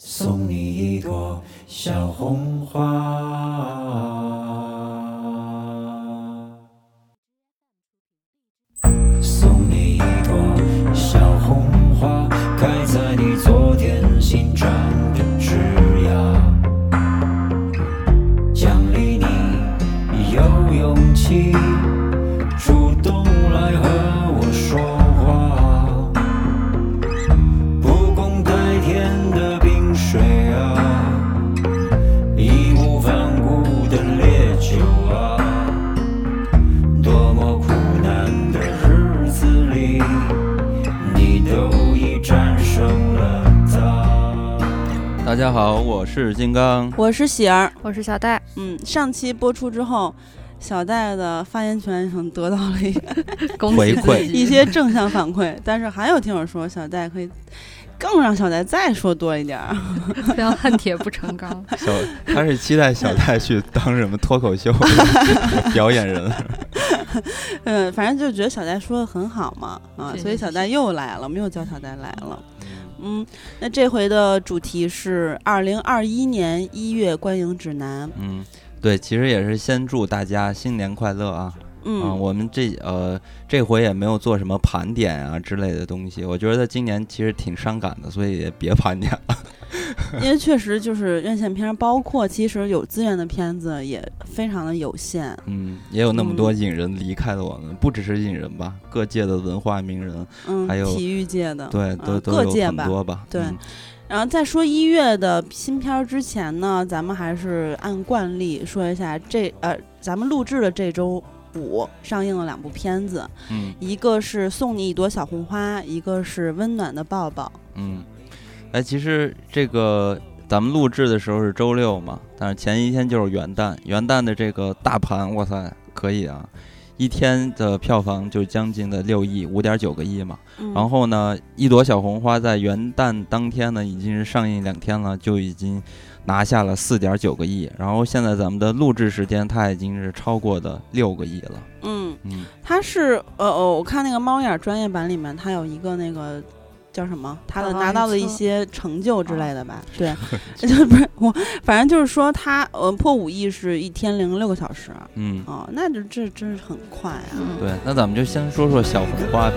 送你一朵小红花。是金刚。我是喜儿，我是小戴，嗯，上期播出之后，小戴的发言权已经得到了 回馈一些正向反馈，但是还有听友说小戴可以更让小戴再说多一点儿。非常恨铁不成钢。小他是期待小戴去当什么脱口秀 表演人，嗯，反正就觉得小戴说的很好嘛，啊，所以小戴又来了，我们又叫小戴来了。嗯，那这回的主题是二零二一年一月观影指南。嗯，对，其实也是先祝大家新年快乐啊！嗯，啊，我们这呃这回也没有做什么盘点啊之类的东西，我觉得今年其实挺伤感的，所以也别盘点了。因为确实就是院线片，包括其实有资源的片子也非常的有限。嗯，也有那么多嗯影人离开了我们，不只是影人吧，各界的文化名人，嗯，还有体育界的，对，嗯都都有各界吧。很多吧。对嗯然后在说一月的新片儿之前呢，咱们还是按惯例说一下这呃，咱们录制的这周五上映了两部片子，嗯一个是《送你一朵小红花》，一个是《温暖的抱抱嗯，哎，其实这个咱们录制的时候是周六嘛，但是前一天就是元旦，元旦的这个大盘，哇塞，可以啊，一天的票房就将近的六亿，五点九个亿嘛。》。嗯。然后呢，一朵小红花在元旦当天呢，已经是上映两天了，就已经拿下了四点九个亿。然后现在咱们的录制时间，它已经是超过的六个亿了。嗯，嗯，它是呃呃，我看那个猫眼儿专业版里面，它有一个那个。叫什么？他的拿到了一些成就之类的吧？对，就不是我，反正就是说他呃破五亿是一天零六个小时嗯，哦，那就这真是很快啊！嗯对，那咱们就先说说小红花呗。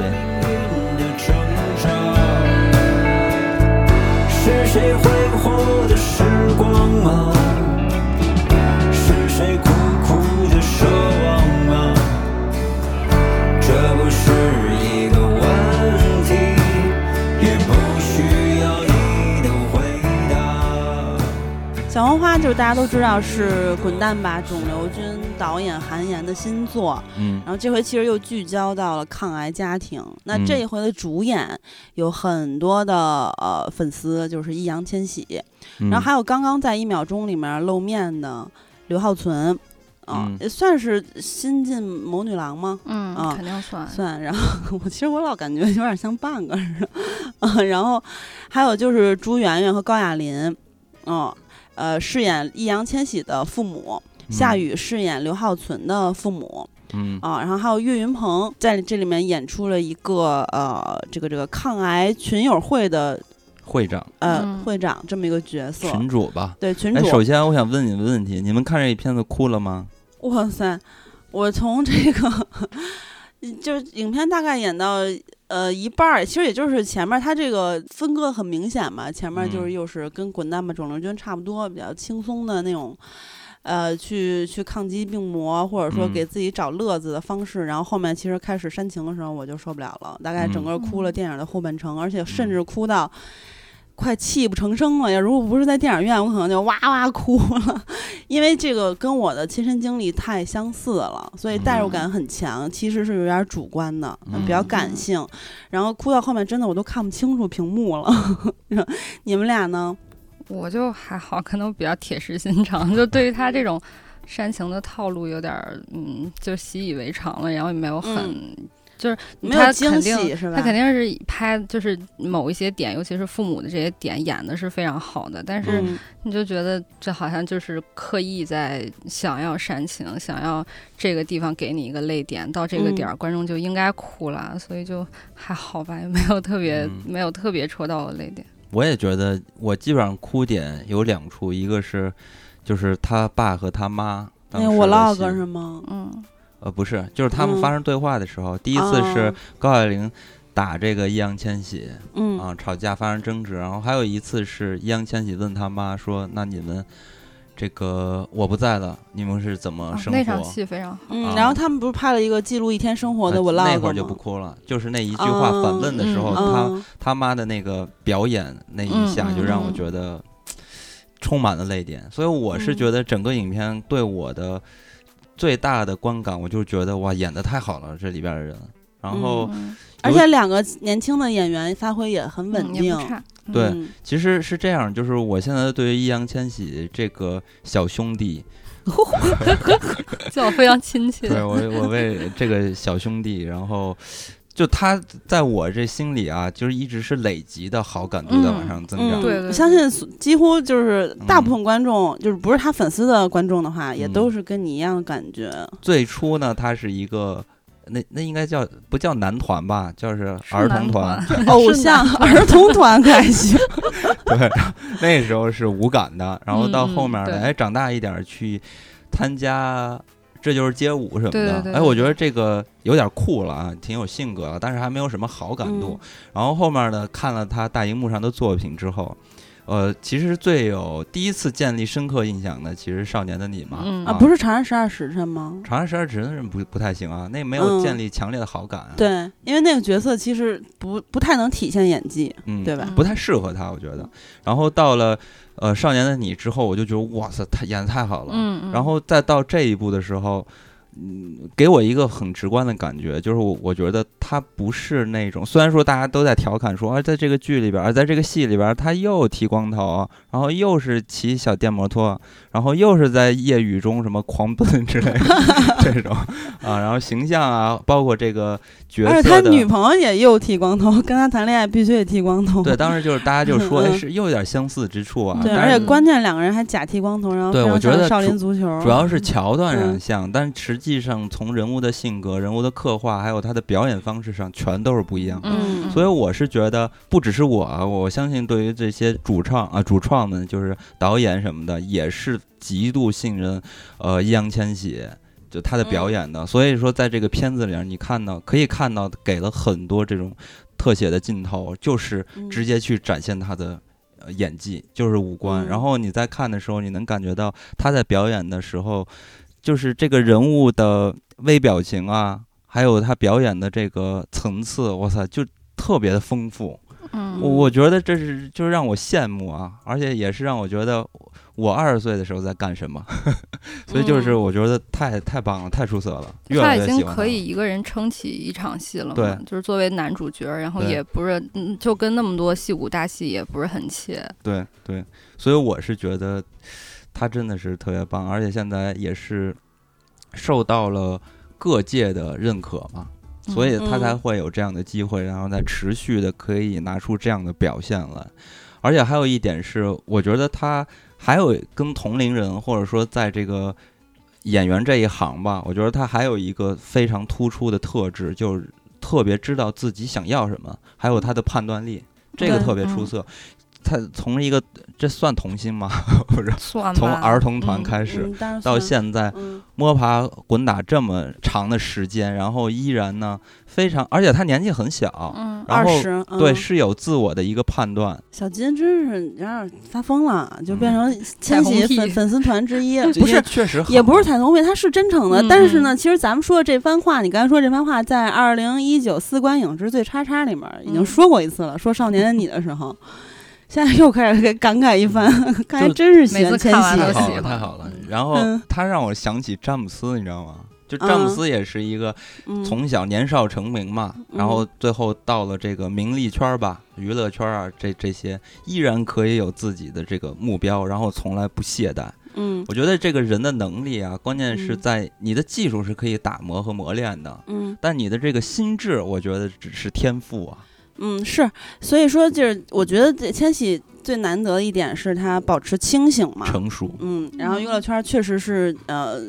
是谁挥霍的时光吗？小红花就是大家都知道是滚蛋吧肿瘤君导演韩延的新作，嗯然后这回其实又聚焦到了抗癌家庭。那嗯这一回的主演有很多的呃粉丝，就是易烊千玺，嗯，然后还有刚刚在一秒钟里面露面的刘浩存，啊、嗯也算是新晋谋女郎吗？嗯，啊肯定算。算，然后 我其实我老感觉有点像半个似的，啊，然后还有就是朱媛媛和高亚麟，嗯，呃，饰演易烊千玺的父母，夏雨饰演刘浩存的父母，嗯啊，然后还有岳云鹏在这里面演出了一个呃，这个这个抗癌群友会的会长呃、嗯会长这么一个角色，群主吧。对群主，首，先我想问你们问题，你们看这一片子哭了吗？哇塞，我从这个 就是影片大概演到。呃，一半儿其实也就是前面它这个分割很明显嘛，前面就是嗯又是跟《滚蛋吧肿瘤君》差不多，比较轻松的那种，呃，去去抗击病魔，或者说嗯给自己找乐子的方式。然后后面其实开始煽情的时候，我就受不了了，大概整嗯个哭了嗯电影的后半程，而且甚嗯至哭到。快泣不成声了呀！如果不是在电影院，我可能就哇哇哭了，因为这个跟我的亲身经历太相似了，所以代入感很强。其实是有点主观的，嗯比较感性。然后哭到后面，真的我都看不清楚屏幕了。你们俩呢？我就还好，可能我比较铁石心肠，就对于他这种煽情的套路有点儿，嗯，就习以为常了，然后也没有很，就是他没有惊肯定喜是吧？他肯定是拍，就是某一些点，尤其是父母的这些点演的是非常好的，但是嗯你就觉得这好像就是刻意在想要煽情，想要这个地方给你一个泪点，到这个点儿观众就应该哭了，所以就还好吧，也没有特别、嗯没有特别戳到我泪点。我也觉得，我基本上哭点有两处，一个是就是他爸和他妈当那时的 vlog 是吗？嗯呃，不是，就是他们嗯发生对话的时候，第一次是哦高晓玲打这个易烊千玺嗯啊，吵架发生争执，然后还有一次是易烊千玺问他妈说：“那你们这个我不在了，你们是怎么啊生活？”那场戏非常好。嗯，啊然后他们不是拍了一个记录一天生活的呃 vlog 那会儿就不哭了，就是那一句话反问的时候，嗯他嗯他妈的那个表演那一下，就让我嗯觉得充满了泪点。所以我是嗯觉得整个影片对我的最大的观感，我就觉得哇，演的太好了，这里边的人。然后嗯，而且两个年轻的演员发挥也很稳嗯定。对嗯其实是这样，就是我现在对于易烊千玺这个小兄弟，叫我非常亲切。对我我为这个小兄弟，然后。就他在我这心里啊，就是一直是累积的好感度在往上增长。嗯，对对我相信几乎就是大部嗯分观众，就是不是他粉丝的观众的话，也嗯都是跟你一样的感觉。最初呢，他是一个那那应该叫不叫男团吧，叫是是儿童团。团 偶像儿童团可还行，对，那时候是无感的，然后到后面哎，长大一点儿去参加。这就是街舞什么的，哎，我觉得这个有点酷了啊，挺有性格，但是还没有什么好感度。嗯。然后后面呢，看了他大荧幕上的作品之后，呃，其实最有第一次建立深刻印象的，其实《少年的你》嘛，嗯啊，不是《长安十二时辰》吗？《长安十二时辰》不不太行啊，那没有嗯建立强烈的好感、啊，，对，因为那个角色其实不不太能体现演技，嗯，对吧？不太适合他，我觉得。然后到了呃《少年的你》之后，我就觉得哇塞，他演的太好了。嗯，嗯然后再到这一步的时候，嗯，给我一个很直观的感觉，就是我我觉得他不是那种，虽然说大家都在调侃说，啊，在这个剧里边，啊，在这个戏里边，他又剃光头，然后又是骑小电摩托，然后又是在夜雨中什么狂奔之类的 这种啊，然后形象啊，包括这个角色而且他。女朋友也又剃光头，跟他谈恋爱必须得剃光头。对，当时就是大家就说，哎，嗯是又有点相似之处啊。对，而且关键两个人还假剃光头，然后对我觉得少林主足球，主要是桥段上嗯像，但实际上从人物的性格、人物的刻画，还有他的表演方式上，全都是不一样的。嗯，所以我是觉得，不只是我啊，我相信对于这些主创啊、主创们，就是导演什么的，也是极度信任呃易烊千玺。就他的表演的，所以说在这个片子里面，你看到可以看到给了很多这种特写的镜头，就是嗯直接去展现他的呃演技，就是五官。嗯然后你在看的时候，你能感觉到他在表演的时候，就是这个人物的微表情啊，还有他表演的这个层次，我操，就特别的丰富。嗯，我我觉得这是就是让我羡慕啊，而且也是让我觉得我二十岁的时候在干什么，所以就是嗯我觉得太太棒了，太出色了，越他来已经可以一个人撑起一场戏了嘛，对就是作为男主角，然后也不是，嗯，就跟那么多戏骨大戏也不是很切，对对，所以我是觉得他真的是特别棒，而且现在也是受到了各界的认可嘛，所以他才嗯会有这样的机会，然后再持续的可以拿出这样的表现来。而且还有一点是，我觉得他还有跟同龄人或者说在这个演员这一行吧，我觉得他还有一个非常突出的特质，就是特别知道自己想要什么，还有他的判断力，这个特别出嗯色。他从一个这算童星吗？不是，算从儿童团嗯开始、到现在嗯摸爬滚打这么长的时间，然后依然呢非常，而且他年纪很小，嗯，然后二十，对嗯是有自我的一个判断。小金真是有点发疯了，就变嗯成千玺粉粉丝团之一，不是。确实也不是彩虹屁，他是真诚的。嗯但是呢，其实咱们说的这番话，你刚才说这番话，在二零一九四观影之最叉叉里面已经嗯说过一次了。说《少年的你》的时候，现在又开始给感慨一番，看来真是喜每欢千玺次看完都太好了，太好了嗯。然后嗯。他让我想起詹姆斯，你知道吗？就詹姆斯也是一个嗯。从小年少成名嘛，然后最后到了这个名利圈儿吧、娱乐圈啊，这这些依然可以有自己的这个目标，然后从来不懈怠。嗯。我觉得这个人的能力啊，关键是嗯。在你的技术是可以打磨和磨练的，嗯。但你的这个心智，我觉得只是天赋啊。嗯，是，所以说就是我觉得这千玺最难得的一点是他保持清醒嘛，成熟，嗯，然后娱嗯乐圈儿确实是呃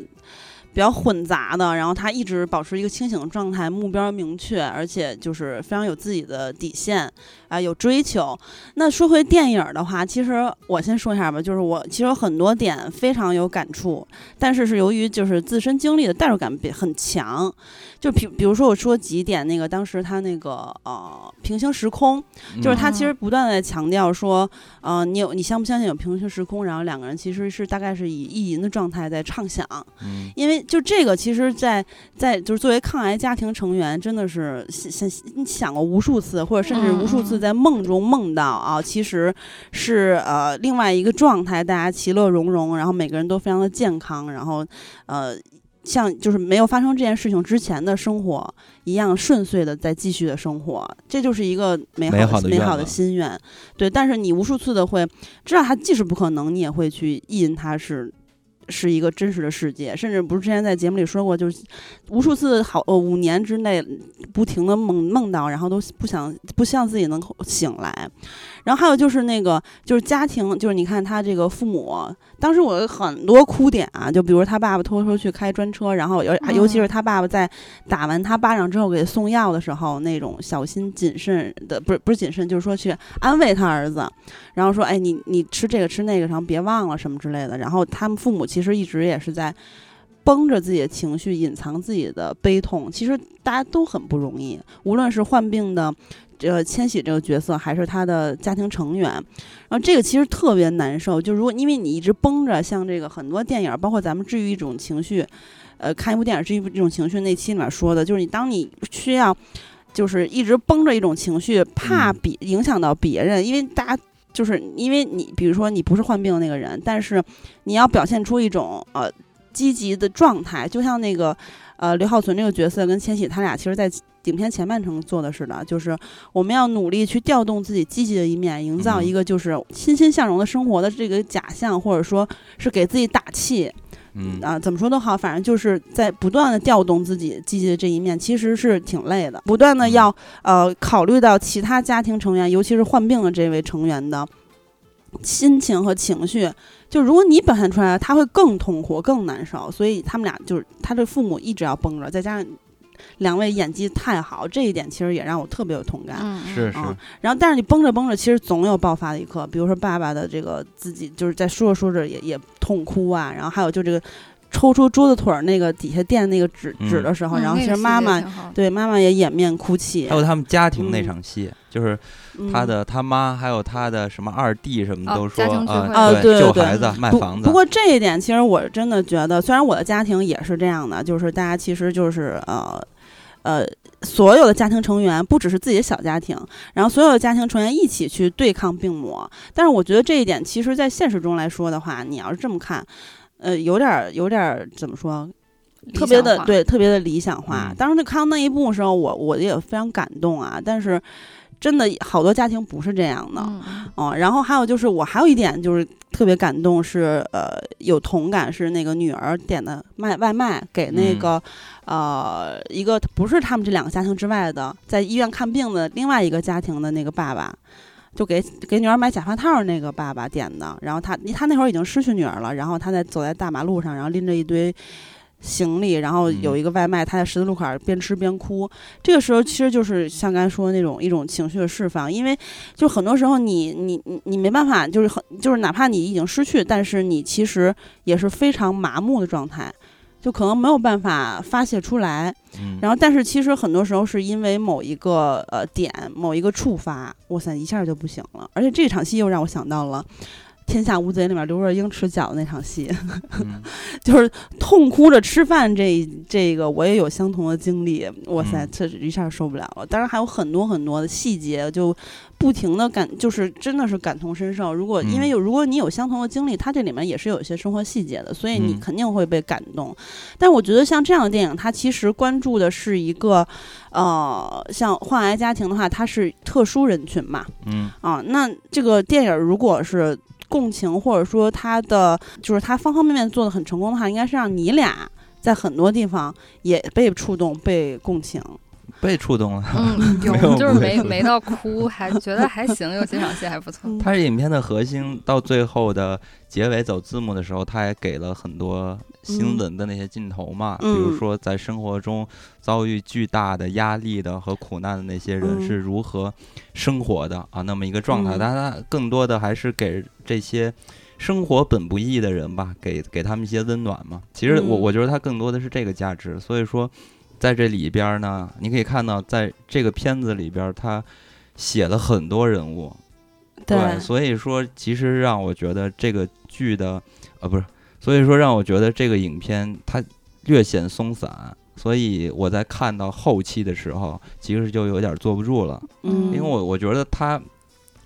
比较混杂的，然后他一直保持一个清醒的状态，目标明确，而且就是非常有自己的底线，啊、有追求。那说回电影儿的话，其实我先说一下吧，就是我其实有很多点非常有感触，但是是由于就是自身经历的代入感比很强，就比比如说我说几点，那个当时他那个呃平行时空，就是他其实不断的在强调说，呃，你有你相不相信有平行时空？然后两个人其实是大概是以意淫的状态在畅想，嗯因为就这个，其实在，在就是作为抗癌家庭成员，真的是想想你想过无数次，或者甚至无数次嗯在梦中梦到啊，其实是呃另外一个状态，大家其乐融融，然后每个人都非常的健康，然后呃。像就是没有发生这件事情之前的生活一样顺遂的在继续的生活，这就是一个美好美好的美好的心愿。对，但是你无数次的会知道它既是不可能，你也会去意淫它是是一个真实的世界，甚至不是之前在节目里说过，就是无数次好呃五年之内不停的梦梦到，然后都不想不希望自己能够醒来。然后还有就是那个就是家庭，就是你看他这个父母，当时我有很多哭点啊，就比如他爸爸偷偷去开专车，然后尤尤其是他爸爸在打完他巴掌之后给送药的时候，那种小心谨慎的，不是不是谨慎，就是说去安慰他儿子，然后说，哎，你你吃这个吃那个，然后别忘了什么之类的。然后他们父母其实一直也是在绷着自己的情绪，隐藏自己的悲痛。其实大家都很不容易，无论是患病的这个千玺这个角色，还是他的家庭成员。然后这个其实特别难受，就如果因为你一直绷着，像这个很多电影，包括咱们治愈一种情绪，呃，看一部电影治愈一种情绪那期里面说的，就是你当你需要。就是一直绷着一种情绪，怕嗯别影响到别人，因为大家就是因为你，比如说你不是患病的那个人，但是你要表现出一种呃积极的状态，就像那个呃刘浩存这个角色跟千玺他俩其实，在影片前半程做的似的，就是我们要努力去调动自己积极的一面，营造嗯一个就是欣欣向荣的生活的这个假象，或者说是给自己打气。嗯啊，怎么说都好，反正就是在不断的调动自己积极的这一面，其实是挺累的。不断的嗯要呃考虑到其他家庭成员，尤其是患病的这位成员的心情和情绪。就如果你表现出来，他会更痛苦、更难受。所以他们俩就是他的父母一直要绷着，再加上两位演技太好，这一点其实也让我特别有同感。嗯，是是啊然后，但是你绷着绷着，其实总有爆发的一刻。比如说爸爸的这个自己就是在说着说着也也痛哭啊，然后还有就这个抽出桌子腿儿那个底下垫那个纸嗯纸的时候，嗯然后其实妈妈对妈妈也掩面哭泣。还有他们家庭那嗯场戏，就是他嗯的他妈还有他的什么二弟什么哦都说啊，啊对对救孩子卖房子，不过这一点，其实我真的觉得，虽然我的家庭也是这样的，就是大家其实就是呃呃，所有的家庭成员不只是自己的小家庭，然后所有的家庭成员一起去对抗病魔。但是我觉得这一点，其实在现实中来说的话，你要是这么看，呃，有点儿有点儿怎么说？特别的对，特别的理想化。嗯当时那看到那一幕的时候，我我也非常感动啊。但是真的好多家庭不是这样的，嗯，哦，然后还有就是，我还有一点就是特别感动是，呃有同感是那个女儿点的卖外卖给那嗯。个、呃一个不是他们这两个家庭之外的，在医院看病的另外一个家庭的那个爸爸。就给给女儿买假发套儿那个爸爸点的，然后他他那会儿已经失去女儿了，然后他在走在大马路上，然后拎着一堆行李，然后有嗯一个外卖，他在十字路口儿边吃边哭。这个时候其实就是像刚才说的那种一种情绪的释放，因为就很多时候你你你你没办法，就是很就是哪怕你已经失去，但是你其实也是非常麻木的状态，就可能没有办法发泄出来。嗯然后，但是其实很多时候是因为某一个呃点、某一个触发，哇塞，一下就不行了。而且这场戏又让我想到了。《天下无贼》里面刘若英吃饺子那场戏，嗯。就是痛哭着吃饭这这个我也有相同的经历，哇塞嗯，这一下受不了了。当然还有很多很多的细节，就不停的感，就是真的是感同身受。如果因为嗯。有如果你有相同的经历，它这里面也是有一些生活细节的，所以你嗯。肯定会被感动。但我觉得像这样的电影，它其实关注的是一个，呃，像患癌家庭的话，它是特殊人群嘛，嗯。啊，那这个电影如果是共情，或者说他的就是他方方面面做的很成功的话，应该是让你俩在很多地方也被触动、被共情。被触动了。嗯，有有就是没没到哭，还觉得还行，有几场戏还不错。嗯它是影片的核心，到最后的结尾走字幕的时候，它也给了很多新闻的那些镜头嘛，嗯比如说在生活中遭遇巨大的压力的和苦难的那些人嗯是如何生活的啊，那么一个状态，嗯但它更多的还是给这些。生活本不易的人吧，给给他们一些温暖嘛。其实我嗯我觉得它更多的是这个价值，所以说在这里边儿呢，你可以看到，在这个片子里边儿，它写了很多人物，对，所以说其实让我觉得这个剧的，呃，不是，所以说让我觉得这个影片它略显松散，所以我在看到后期的时候，其实就有点坐不住了，嗯，因为我我觉得它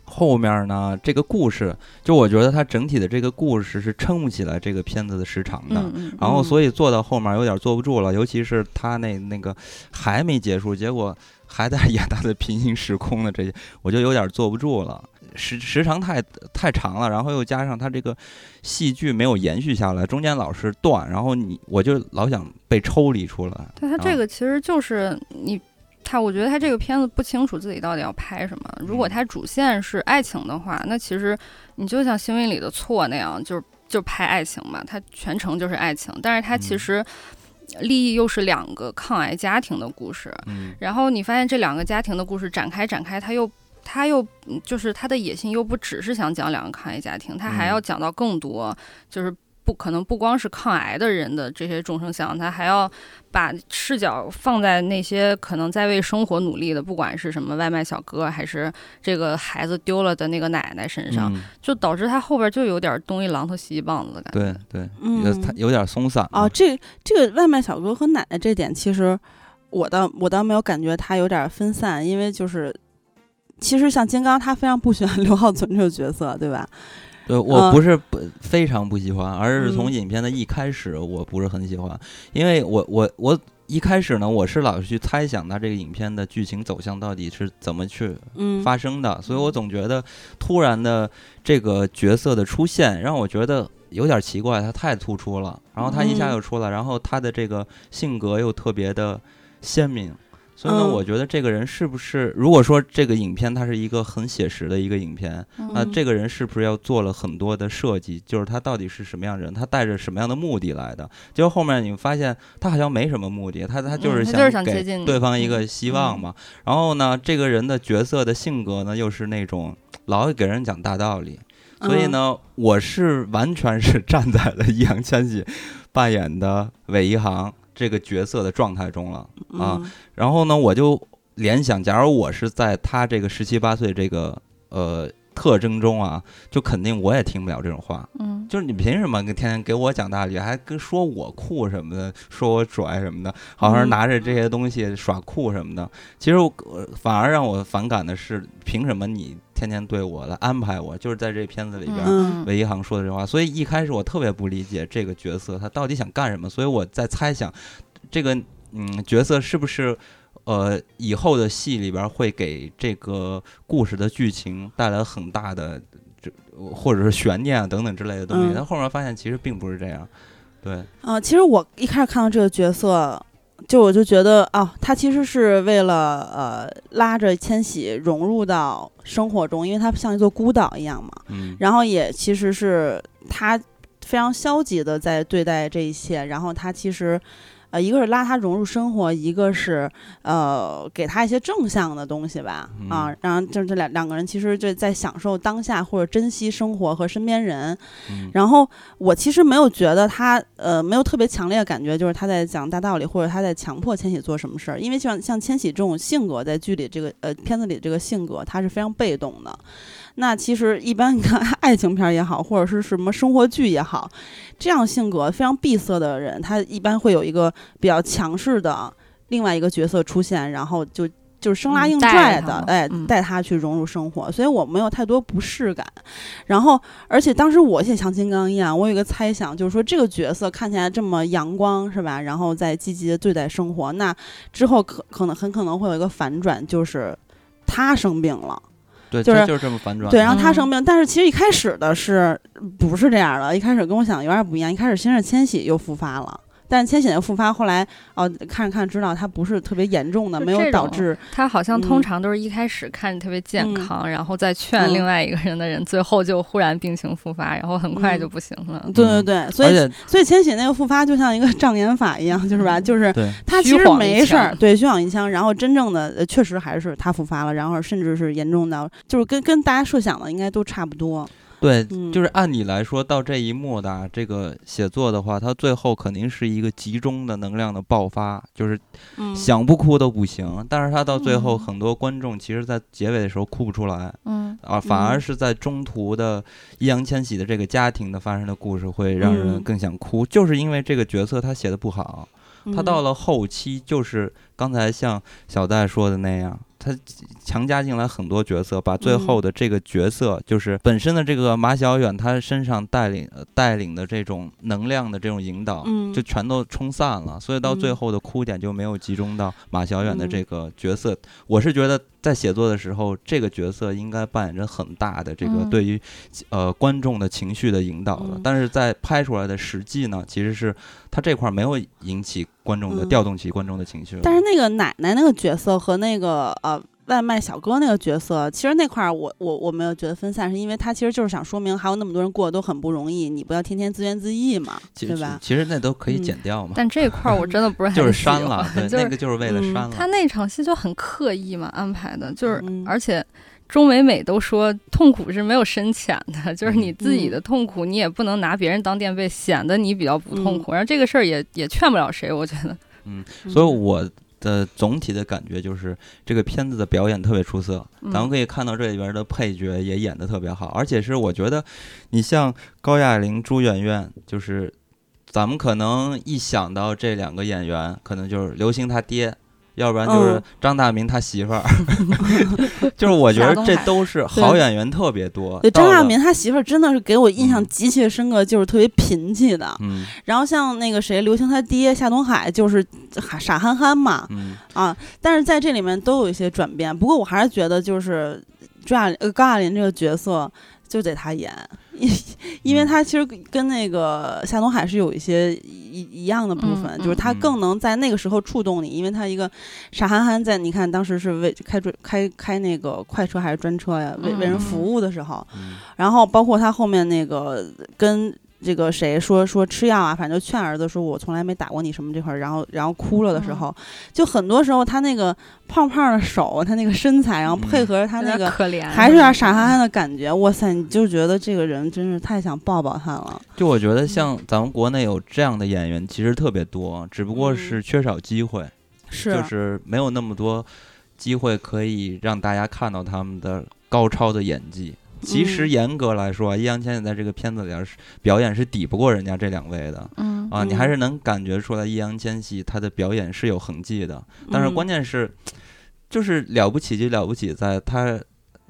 后面呢，这个故事，就我觉得它整体的这个故事是撑不起来这个片子的时长的。然后，嗯所以做到后面有点坐不住了，尤其是他那那个还没结束，结果还在演他的平行时空的这些，我就有点坐不住了。时时长太太长了，然后又加上他这个戏剧没有延续下来，中间老是断，然后你我就老想被抽离出来。对他这个其实就是你。他我觉得他这个片子不清楚自己到底要拍什么。如果他主线是爱情的话，那其实你就像《星云里的错》那样，就是就拍爱情嘛，他全程就是爱情。但是他其嗯实利益又是两个抗癌家庭的故事，嗯然后你发现这两个家庭的故事展开展开，他又他又嗯就是他的野心又不只是想讲两个抗癌家庭，他还嗯要讲到更多，就是不可能不光是抗癌的人的这些众生相，他还要把视角放在那些可能在为生活努力的，不管是什么外卖小哥，还是这个孩子丢了的那个奶奶身上，嗯，就导致他后边就有点东一榔头西一棒子的感觉。对对，嗯有点松散哦，这这个外卖小哥和奶奶这点，其实我倒我倒没有感觉他有点分散，因为就是其实像金刚，他非常不喜欢 刘浩存这个角色，对吧？对，我嗯。不是不非常不喜欢，而是从嗯。影片的一开始我不是很喜欢，因为我我我一开始呢，我是老是去猜想它这个影片的剧情走向到底是怎么去嗯，发生的，所以我总觉得突然的这个角色的出现让我觉得有点奇怪，他太突出了，然后他一下嗯。又出来，然后他的这个性格又特别的鲜明。所以呢，嗯我觉得这个人是不是，如果说这个影片它是一个很写实的一个影片，那嗯这个人是不是要做了很多的设计？就是他到底是什么样的人，他带着什么样的目的来的？结果后面你发现他好像没什么目的，他他就是想给对方一个嗯希望嘛。然后呢，这个人的角色的性格呢，又是那种老给人讲大道理，所以嗯呢，我是完全是站在了易烊千玺扮演的韦一航这个角色的状态中了啊。嗯然后呢，我就联想，假如我是在他这个十七八岁这个呃特征中啊，就肯定我也听不了这种话。嗯，就是你凭什么天天给我讲道理，还跟说我酷什么的，说我拽什么的，好像是嗯拿着这些东西耍酷什么的。其实我呃反而让我反感的是，凭什么你天天对我来安排我？就是在这片子里边，嗯韦一航说的这话，所以一开始我特别不理解这个角色他到底想干什么，所以我在猜想，这个嗯角色是不是呃以后的戏里边会给这个故事的剧情带来很大的这或者是悬念啊等等之类的东西，嗯但后面发现其实并不是这样，对，啊，其实我一开始看到这个角色，就我就觉得啊，他其实是为了呃拉着千玺融入到生活中，因为他像一座孤岛一样嘛。嗯然后也其实是他非常消极的在对待这一切，然后他其实。呃，一个是拉他融入生活，一个是呃给他一些正向的东西吧，啊嗯，然后就是这两两个人其实就在享受当下或者珍惜生活和身边人，嗯然后我其实没有觉得他呃没有特别强烈的感觉，就是他在讲大道理或者他在强迫千玺做什么事儿，因为像像千玺这种性格，在剧里这个呃片子里这个性格，他是非常被动的。那其实一般你看 爱情片儿也好，或者是什么生活剧也好，这样性格非常闭塞的人，他一般会有一个比较强势的另外一个角色出现，然后就。就是生拉硬拽的，哎，嗯带他去融入生活，所以我没有太多不适感。然后，而且当时我也像金刚一样，我有一个猜想，就是说这个角色看起来这么阳光，是吧？然后再积极的对待生活，那之后可可能很可能会有一个反转，就是他生病了。对，就是就是这么反转，对，然后他嗯生病，但是其实一开始的是不是这样的？一开始跟我想的有点不一样，一开始先是千玺又复发了。但是千玺那个复发后来哦看着看着知道他不是特别严重的，没有导致他好像通嗯常都是一开始看着特别健嗯康，然后再劝嗯另外一个人的人，最后就忽然病情复发，然后很快就不行了。对对对，所以所以千玺那个复发就像一个障眼法一样，就是吧，就是他其实没事儿，对，虚晃一枪，然后真正的呃确实还是他复发了，然后甚至是严重到就是跟跟大家设想的应该都差不多，对，嗯，就是按理来说，到这一幕的啊这个写作的话，它最后肯定是一个集中的能量的爆发，就是嗯。想不哭都不行。但是他到最后，嗯。很多观众其实，在结尾的时候哭不出来嗯啊，反而嗯。是在中途的易烊千玺的这个家庭的发生的故事，会让人嗯。更想哭，就是因为这个角色他写的不好。他到了了后期，就是刚才像小戴说的那样，他强加进来很多角色，把最后的这个角色，就是本身的这个马小远他身上带领呃带领的这种能量的这种引导，嗯。就全都冲散了，所以到最嗯。后的哭点就没有集中到马小远的这嗯。个角色。我是觉得在写作的时候，这个角色应该扮演着很大的这个嗯对于呃观众的情绪的引导的，嗯但是在拍出来的实际呢，其实是他这块儿没有引起观众的、嗯调动起观众的情绪。但是那个奶奶那个角色和那个呃外卖小哥那个角色，其实那块儿我我我没有觉得分散，是因为他其实就是想说明还有那么多人过得都很不容易，你不要天天自怨自艾嘛，对吧？其实那都可以嗯剪掉嘛，但这一块儿我真的不是很 就是喜删了，对，欢就是那个就是为了嗯删了。他那场戏就很刻意嘛安排的，就是、嗯而且钟美美都说痛苦是没有深浅的，就是你自己嗯的痛苦，你也不能拿别人当垫背，显得你比较不痛嗯苦。然后这个事儿也也劝不了谁，我觉得。嗯，嗯所以我的总体的感觉就是这个片子的表演特别出色，嗯咱们可以看到这里边的配角也演得特别好，而且是我觉得你像高亚麟、朱媛媛，就是咱们可能一想到这两个演员，可能就是刘星他爹。要不然就是嗯张大民他媳妇儿 就是我觉得这都是好演员特别多。对，张大民他媳妇儿真的是给我印象嗯极其深刻，就是特别贫气的。嗯然后像那个谁，刘星他爹夏东海就是傻傻憨憨嘛嗯啊，但是在这里面都有一些转变。不过我还是觉得就是朱亚呃高亚麟这个角色就得他演，因因为嗯他其实跟那个夏东海是有一些一一样的部分，嗯就是他嗯更能在那个时候触动你，因为他一个傻憨憨在你看当时是为开专开开那个快车还是专车呀，为为人嗯服务的时候，嗯。然后包括他后面那个跟这个谁说说吃药啊，反正就劝儿子说，我从来没打过你什么这块儿，然后然后哭了的时候，就很多时候他那个胖胖的手，他那个身材，然后配合着他那个。可怜，还是有点傻憨憨的感觉，哇塞！你就觉得这个人真是太想抱抱他了。就我觉得像咱们国内有这样的演员其实特别多，只不过嗯是缺少机会。是，就是没有那么多机会可以让大家看到他们的高超的演技。其实嗯。严格来说啊，易烊千玺在这个片子里边是表演是抵不过人家这两位的嗯啊，你嗯。还是能感觉出来易烊千玺他的表演是有痕迹的。但是嗯。关键是，就是了不起就了不起在他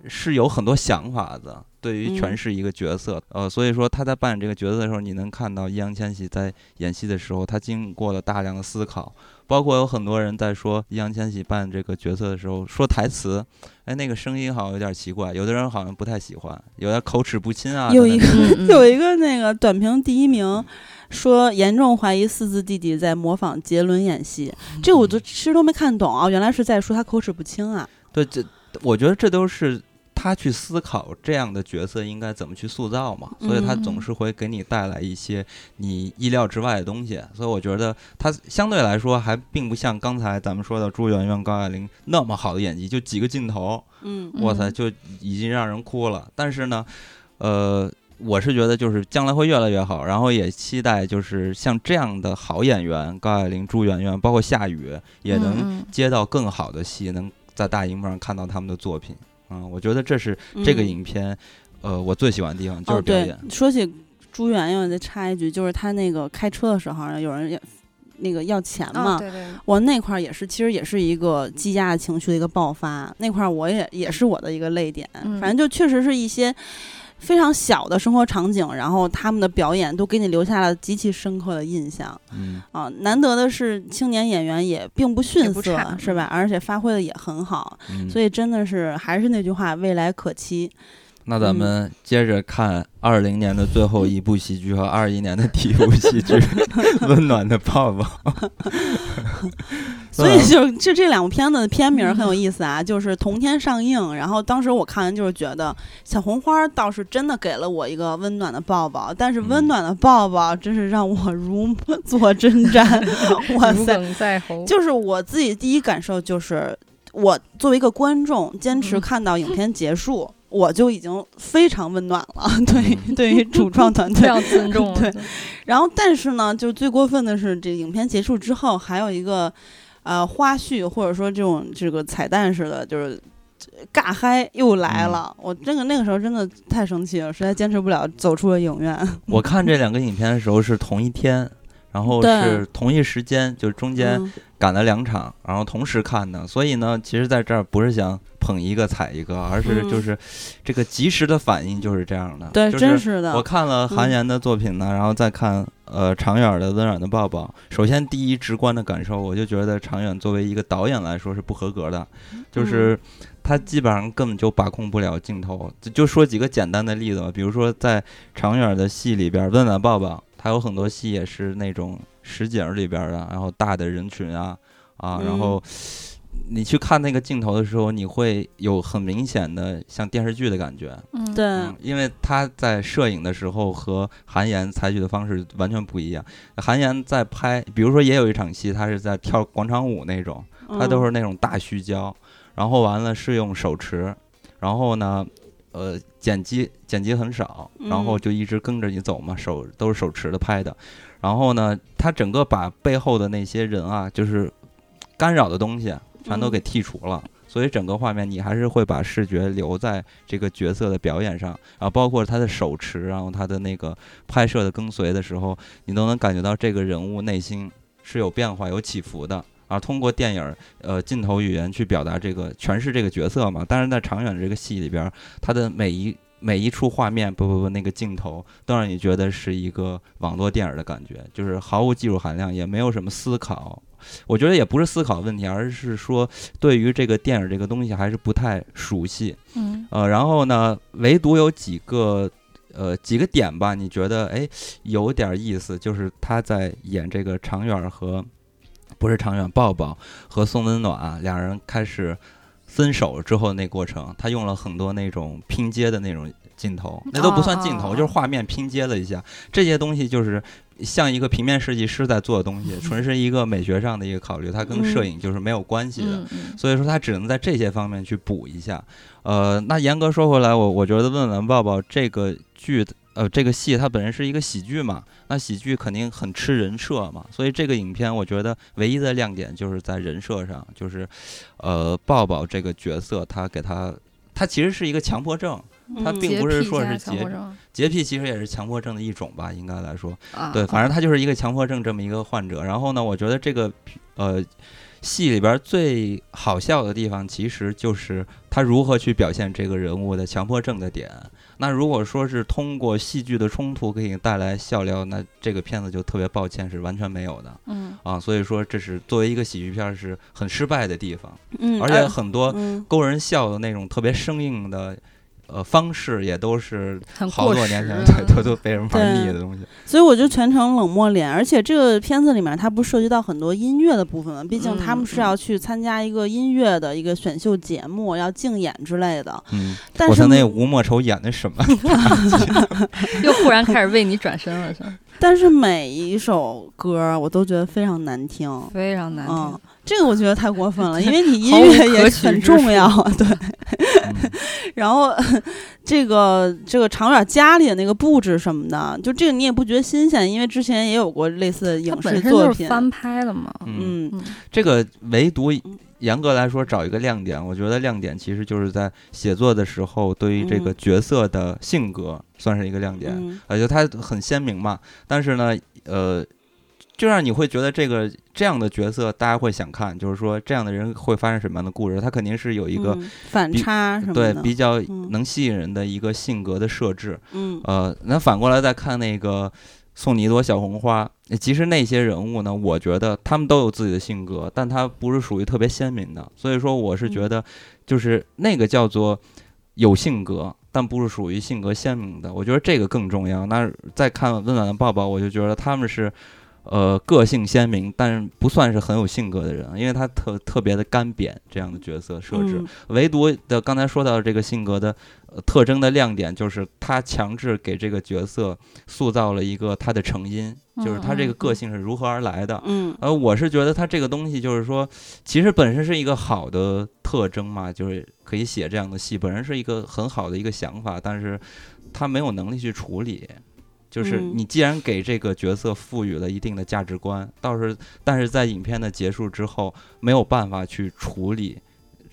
是有很多想法的，对于诠嗯释一个角色，呃，所以说他在扮演这个角色的时候，你能看到易烊千玺在演戏的时候，他经过了大量的思考，包括有很多人在说易烊千玺扮演这个角色的时候说台词，哎，那个声音好像有点奇怪，有的人好像不太喜欢，有点口齿不清啊。有一个有一个那个短评第一名，说严重怀疑四字弟弟在模仿杰伦演戏，这我都其实都没看懂啊，原来是在说他口齿不清啊。对，这我觉得这都是他去思考这样的角色应该怎么去塑造嘛，所以他总嗯是会给你带来一些你意料之外的东西。所以我觉得他相对来说还并不像刚才咱们说的朱媛媛、高亚麟那么好的演技，就几个镜头，嗯哇塞，嗯就已经让人哭了。但是呢，呃。我是觉得就是将来会越来越好，然后也期待就是像这样的好演员高亚麟、朱媛媛，包括夏雨，也能嗯接到更好的戏，能在大荧幕上看到他们的作品。嗯，我觉得这是这个嗯影片，呃，我最喜欢的地方就是哦，对表演。，说起朱媛媛，我再插一句，就是他那个开车的时候，有人要那个要钱嘛。哦对对，我那块儿也是，其实也是一个积压的情绪的一个爆发。那块儿我也也是我的一个泪点，嗯反正就确实是一些非常小的生活场景，然后他们的表演都给你留下了极其深刻的印象嗯，啊。难得的是，青年演员也并不逊色，是吧？而且发挥的也很好，嗯所以真的是还是那句话，未来可期。那咱们接着看二零年的最后一部喜剧和二一年的第一部喜剧《温暖的抱抱》。所以就就这两部片子的片名很有意思啊，就是同天上映。然后当时我看完就是觉得小红花倒是真的给了我一个温暖的抱抱，但是温暖的抱抱真是让我如坐针毡。哇如塞！在喉。就是我自己第一感受就是，我作为一个观众，坚持嗯看到影片结束，我就已经非常温暖了。对，对于主创团队。非常尊重。对然后，但是呢，就最过分的是，这影片结束之后，还有一个呃花絮，或者说这种这个彩蛋似的，就是尬嗨又来了。我真的那个时候真的太生气了，实在坚持不了，走出了影院。我看这两个影片的时候是同一天，然后是同一时间，就是中间嗯赶了两场，然后同时看的。所以呢，其实在这儿不是想捧一个踩一个，而是嗯就是这个及时的反应就是这样的。对，就是真是的。我看了韩嗯延的作品呢，然后再看呃长远的《温暖的抱抱》。首先第一直观的感受，我就觉得长远作为一个导演来说是不合格的，嗯就是他基本上根本就把控不了镜头。就就说几个简单的例子吧，比如说在长远的戏里边，《温暖抱抱》，它有很多戏也是那种实景里边的，然后大的人群啊啊，然嗯后。你去看那个镜头的时候，你会有很明显的像电视剧的感觉，嗯，对，嗯，因为他在摄影的时候和韩延采取的方式完全不一样。韩延在拍，比如说也有一场戏，他是在跳广场舞那种，他都是那种大虚焦，然后完了是用手持，然后呢，呃，剪辑剪辑很少，然后嗯就一直跟着你走嘛，手都是手持的拍的。然后呢，他整个把背后的那些人啊，就是干扰的东西全都给嗯剔除了。所以整个画面你还是会把视觉留在这个角色的表演上，然后包括他的手持，然后他的那个拍摄的跟随的时候，你都能感觉到这个人物内心是有变化、有起伏的。啊，通过电影儿呃镜头语言去表达这个诠释这个角色嘛。但是在长远的这个戏里边儿，它的每一每一处画面，不不不，那个镜头都让你觉得是一个网络电影的感觉，就是毫无技术含量，也没有什么思考。我觉得也不是思考问题，而是说对于这个电影这个东西还是不太熟悉。嗯呃，然后呢，唯独有几个呃几个点吧，你觉得哎有点意思，就是他在演这个长远和不是长远抱抱和宋温暖啊两人开始分手之后的那过程，他用了很多那种拼接的那种镜头，那都不算镜头，哦就是画面拼接了一下，这些东西就是。像一个平面设计师在做的东西，纯是一个美学上的一个考虑，它跟摄嗯影就是没有关系的。所以说他只能在这些方面去补一下。呃，那严格说回来，我我觉得《问问抱抱》这个剧，呃，这个戏它本身是一个喜剧嘛，那喜剧肯定很吃人设嘛，所以这个影片我觉得唯一的亮点就是在人设上，就是，呃，抱抱这个角色，他给他，他其实是一个强迫症，他嗯并不是说是洁洁癖，其实也是强迫症的一种吧，应该来说。啊，对，反正他就是一个强迫症这么一个患者。然后呢，我觉得这个呃戏里边儿最好笑的地方，其实就是他如何去表现这个人物的强迫症的点。那如果说是通过戏剧的冲突给你带来笑料，那这个片子就特别抱歉是完全没有的嗯啊。所以说，这是作为一个喜剧片儿是很失败的地方，嗯，而且很多嗯勾人笑的那种特别生硬的。呃，方式也都是好多年前对都都被人玩对腻的东西。所以我就全程冷漠脸，而且这个片子里面它不涉及到很多音乐的部分吗？毕竟他们是嗯要去参加一个音乐的一个选秀节目，要竞演之类的。嗯，但是那吴莫愁演的什么？又忽然开始为你转身了，是吧？但是每一首歌我都觉得非常难听。非常难嗯听。，这个我觉得太过分了，因为你 音乐也很重要，对。嗯 然后这个这个长远家里的那个布置什么的，就这个你也不觉得新鲜，因为之前也有过类似的影视作品。翻拍的嘛。嗯，这个唯独严格来说找一个亮点，我觉得亮点其实就是在写作的时候对于这个嗯角色的性格算是一个亮点，嗯呃，就他很鲜明嘛。但是呢，呃，就让你会觉得这个这样的角色大家会想看，就是说这样的人会发生什么样的故事？他肯定是有一个、嗯反差什么的，对比较嗯能吸引人的一个性格的设置。嗯呃，那反过来再看那个送你一朵小红花，呃其实那些人物呢，我觉得他们都有自己的性格，但他不是属于特别鲜明的。所以说，我是觉得，就是那个叫做有性格，但不是属于性格鲜明的。我觉得这个更重要。那再看温暖的抱抱，我就觉得他们是。呃，个性鲜明，但是不算是很有性格的人，因为他特特别的干瘪这样的角色设置。唯独的刚才说到这个性格的呃特征的亮点，就是他强制给这个角色塑造了一个他的成因，就是他这个个性是如何而来的。嗯，呃，我是觉得他这个东西就是说，其实本身是一个好的特征嘛，就是可以写这样的戏，本身是一个很好的一个想法，但是他没有能力去处理。就是你既然给这个角色赋予了一定的价值观，倒是但是在影片的结束之后没有办法去处理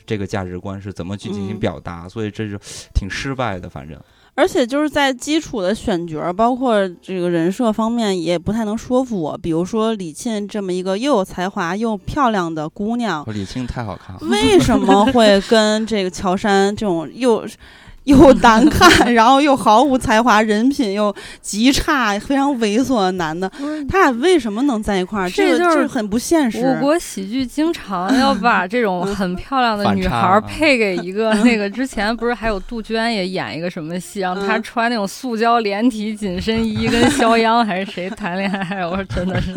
这个价值观是怎么去进行表达，所以这就挺失败的。反正，而且就是在基础的选角，包括这个人设方面也不太能说服我。比如说李沁这么一个又有才华又漂亮的姑娘，李沁太好看了，为什么会跟这个乔杉这种又？又难看，然后又毫无才华，人品又极差，非常猥琐的男的，他俩为什么能在一块儿？这就是很不现实。我国喜剧经常要 把这种很漂亮的女孩配给一个那个，之前不是还有杜鹃也演一个什么戏，让她穿那种塑胶连体紧身衣，跟肖央还是谁谈恋爱？我说真的是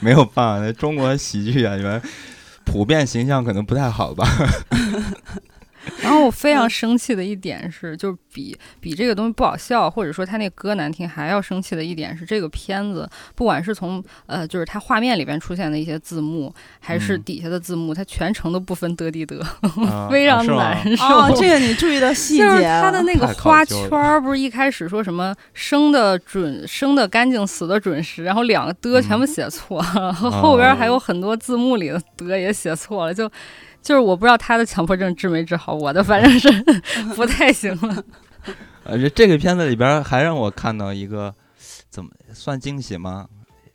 没有办法，中国喜剧演员普遍形象可能不太好吧。然后我非常生气的一点是，就是比比这个东西不好笑，或者说他那歌难听，还要生气的一点是，这个片子不管是从呃，就是它画面里边出现的一些字幕，还是底下的字幕，它全程都不分得地得，非常难受。哦，这个你注意到细节，就是它的那个花圈儿，不是一开始说什么生的准、生的干净、死的准时，然后两个的全部写错了，后边还有很多字幕里的的也写错了，就。就是我不知道他的强迫症治没治好，我的反正是 不太行了。呃，这这个片子里边还让我看到一个，怎么算惊喜吗？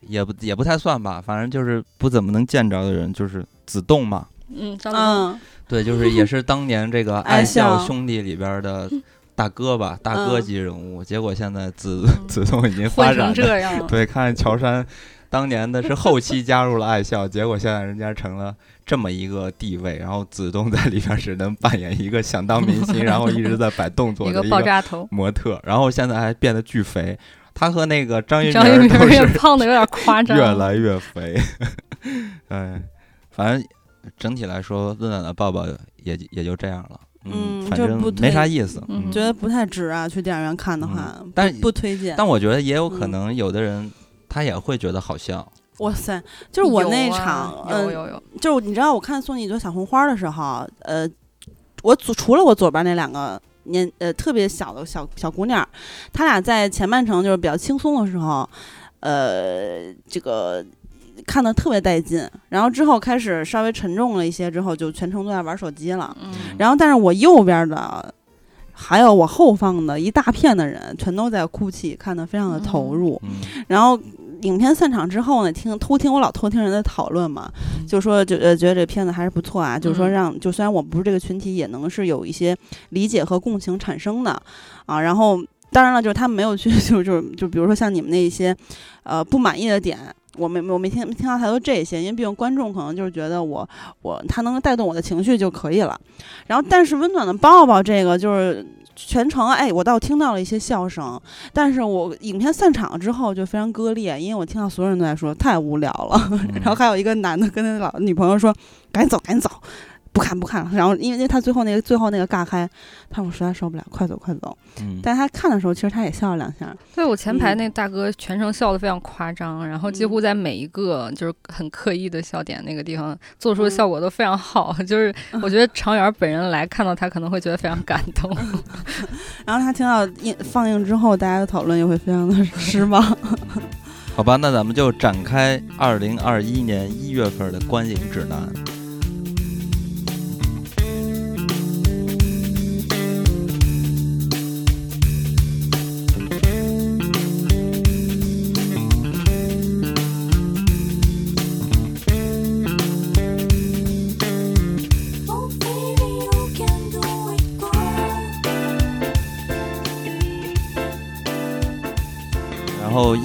也不也不太算吧，反正就是不怎么能见着的人，就是子栋嘛。嗯，嗯，对，就是也是当年这个 爱笑兄弟里边的大哥吧，大哥级人物。结果现在子子栋已经发展成这样了。对，看乔杉当年的是后期加入了爱笑，结果现在人家成了。这么一个地位，然后子东在里边只能扮演一个想当明星，然后一直在摆动作的一个爆炸头模特，然后现在还变得巨肥。他和那个张一鸣都是胖的有点夸张，越来越肥。哎，反正整体来说，温暖的抱抱也也就这样了。嗯，反正没啥意思。嗯，觉得不太值啊，去电影院看的话，但不推荐。但我觉得也有可能，有的人他也会觉得好笑。哇塞！就是我那场，有有有，就是你知道，我看送你一朵小红花的时候，呃，我左除了我左边那两个年呃特别小的小小姑娘，她俩在前半程就是比较轻松的时候，呃，这个看的特别带劲，然后之后开始稍微沉重了一些之后，就全程都在玩手机了。嗯。然后，但是我右边的还有我后方的一大片的人，全都在哭泣，看得非常的投入。嗯。然后。影片散场之后呢，听偷听我老偷听人的讨论嘛，就说就呃觉得这片子还是不错啊，就是说让就虽然我不是这个群体，也能是有一些理解和共情产生的啊。然后当然了，就是他们没有去 就就就比如说像你们那一些呃不满意的点，我没我没听听到太多这些，因为毕竟观众可能就是觉得我我他能带动我的情绪就可以了。然后但是温暖的抱抱这个就是。全程哎，我倒听到了一些笑声，但是我影片散场之后就非常割裂，因为我听到所有人都在说太无聊了，然后还有一个男的跟他老女朋友说赶紧走，赶紧走。不看不看了，然后因为因为他最后那个最后那个尬嗨，他我实在受不了，快走快走。嗯，但他看的时候，其实他也笑了两下。对我前排那大哥全程笑得非常夸张，然后几乎在每一个就是很刻意的笑点那个地方做出的效果都非常好，就是我觉得常远本人来看到他可能会觉得非常感动。然后他听到映放映之后，大家的讨论也会非常的失望。好吧，那咱们就展开二零二一年一月份的观影指南。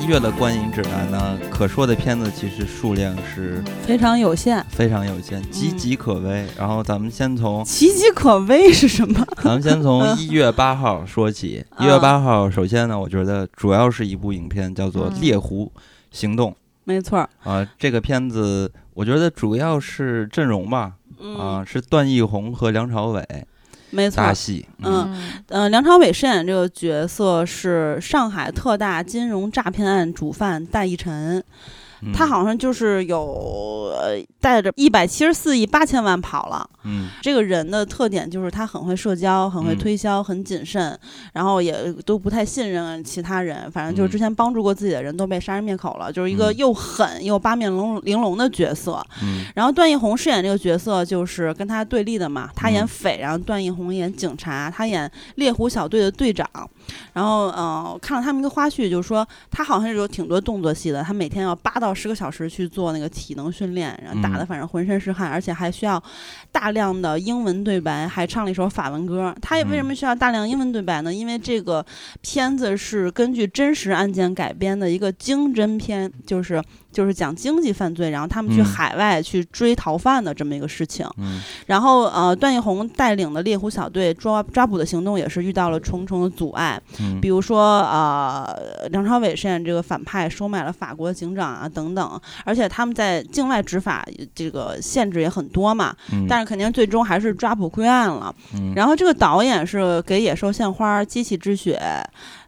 一月的观影指南呢，可说的片子其实数量是非常有限，非常有限，岌岌可危。然后咱们先从岌岌可危是什么？咱们先从一月八号说起。一月八号，首先呢，我觉得主要是一部影片，叫做《猎狐行动》。没错。啊，这个片子我觉得主要是阵容吧，啊，是段奕宏和梁朝伟。没错，大戏，嗯。嗯，梁朝伟饰演这个角色是上海特大金融诈骗案主犯戴义晨。他好像就是有呃带着一百七十四亿八千万跑了。嗯，这个人的特点就是他很会社交，很会推销，很谨慎，然后也都不太信任其他人。反正就是之前帮助过自己的人都被杀人灭口了，就是一个又狠又八面玲玲珑的角色。嗯，然后段奕宏饰演这个角色就是跟他对立的嘛，他演匪，然后段奕宏演警察，他演猎狐小队的队长。然后嗯，看了他们一个花絮，就是说他好像是有挺多动作戏的，他每天要八到。十个小时去做那个体能训练，然后打的反正浑身是汗，而且还需要大量的英文对白，还唱了一首法文歌。他为什么需要大量英文对白呢？因为这个片子是根据真实案件改编的一个经侦片，就是。就是讲经济犯罪，然后他们去海外去追逃犯的这么一个事情。嗯，然后呃，段奕宏带领的猎狐小队抓抓捕的行动也是遇到了重重的阻碍。嗯，比如说呃，梁朝伟饰演这个反派收买了法国警长啊等等，而且他们在境外执法这个限制也很多嘛。嗯，但是肯定最终还是抓捕归案了。嗯，然后这个导演是给《野兽献花》《机器之血》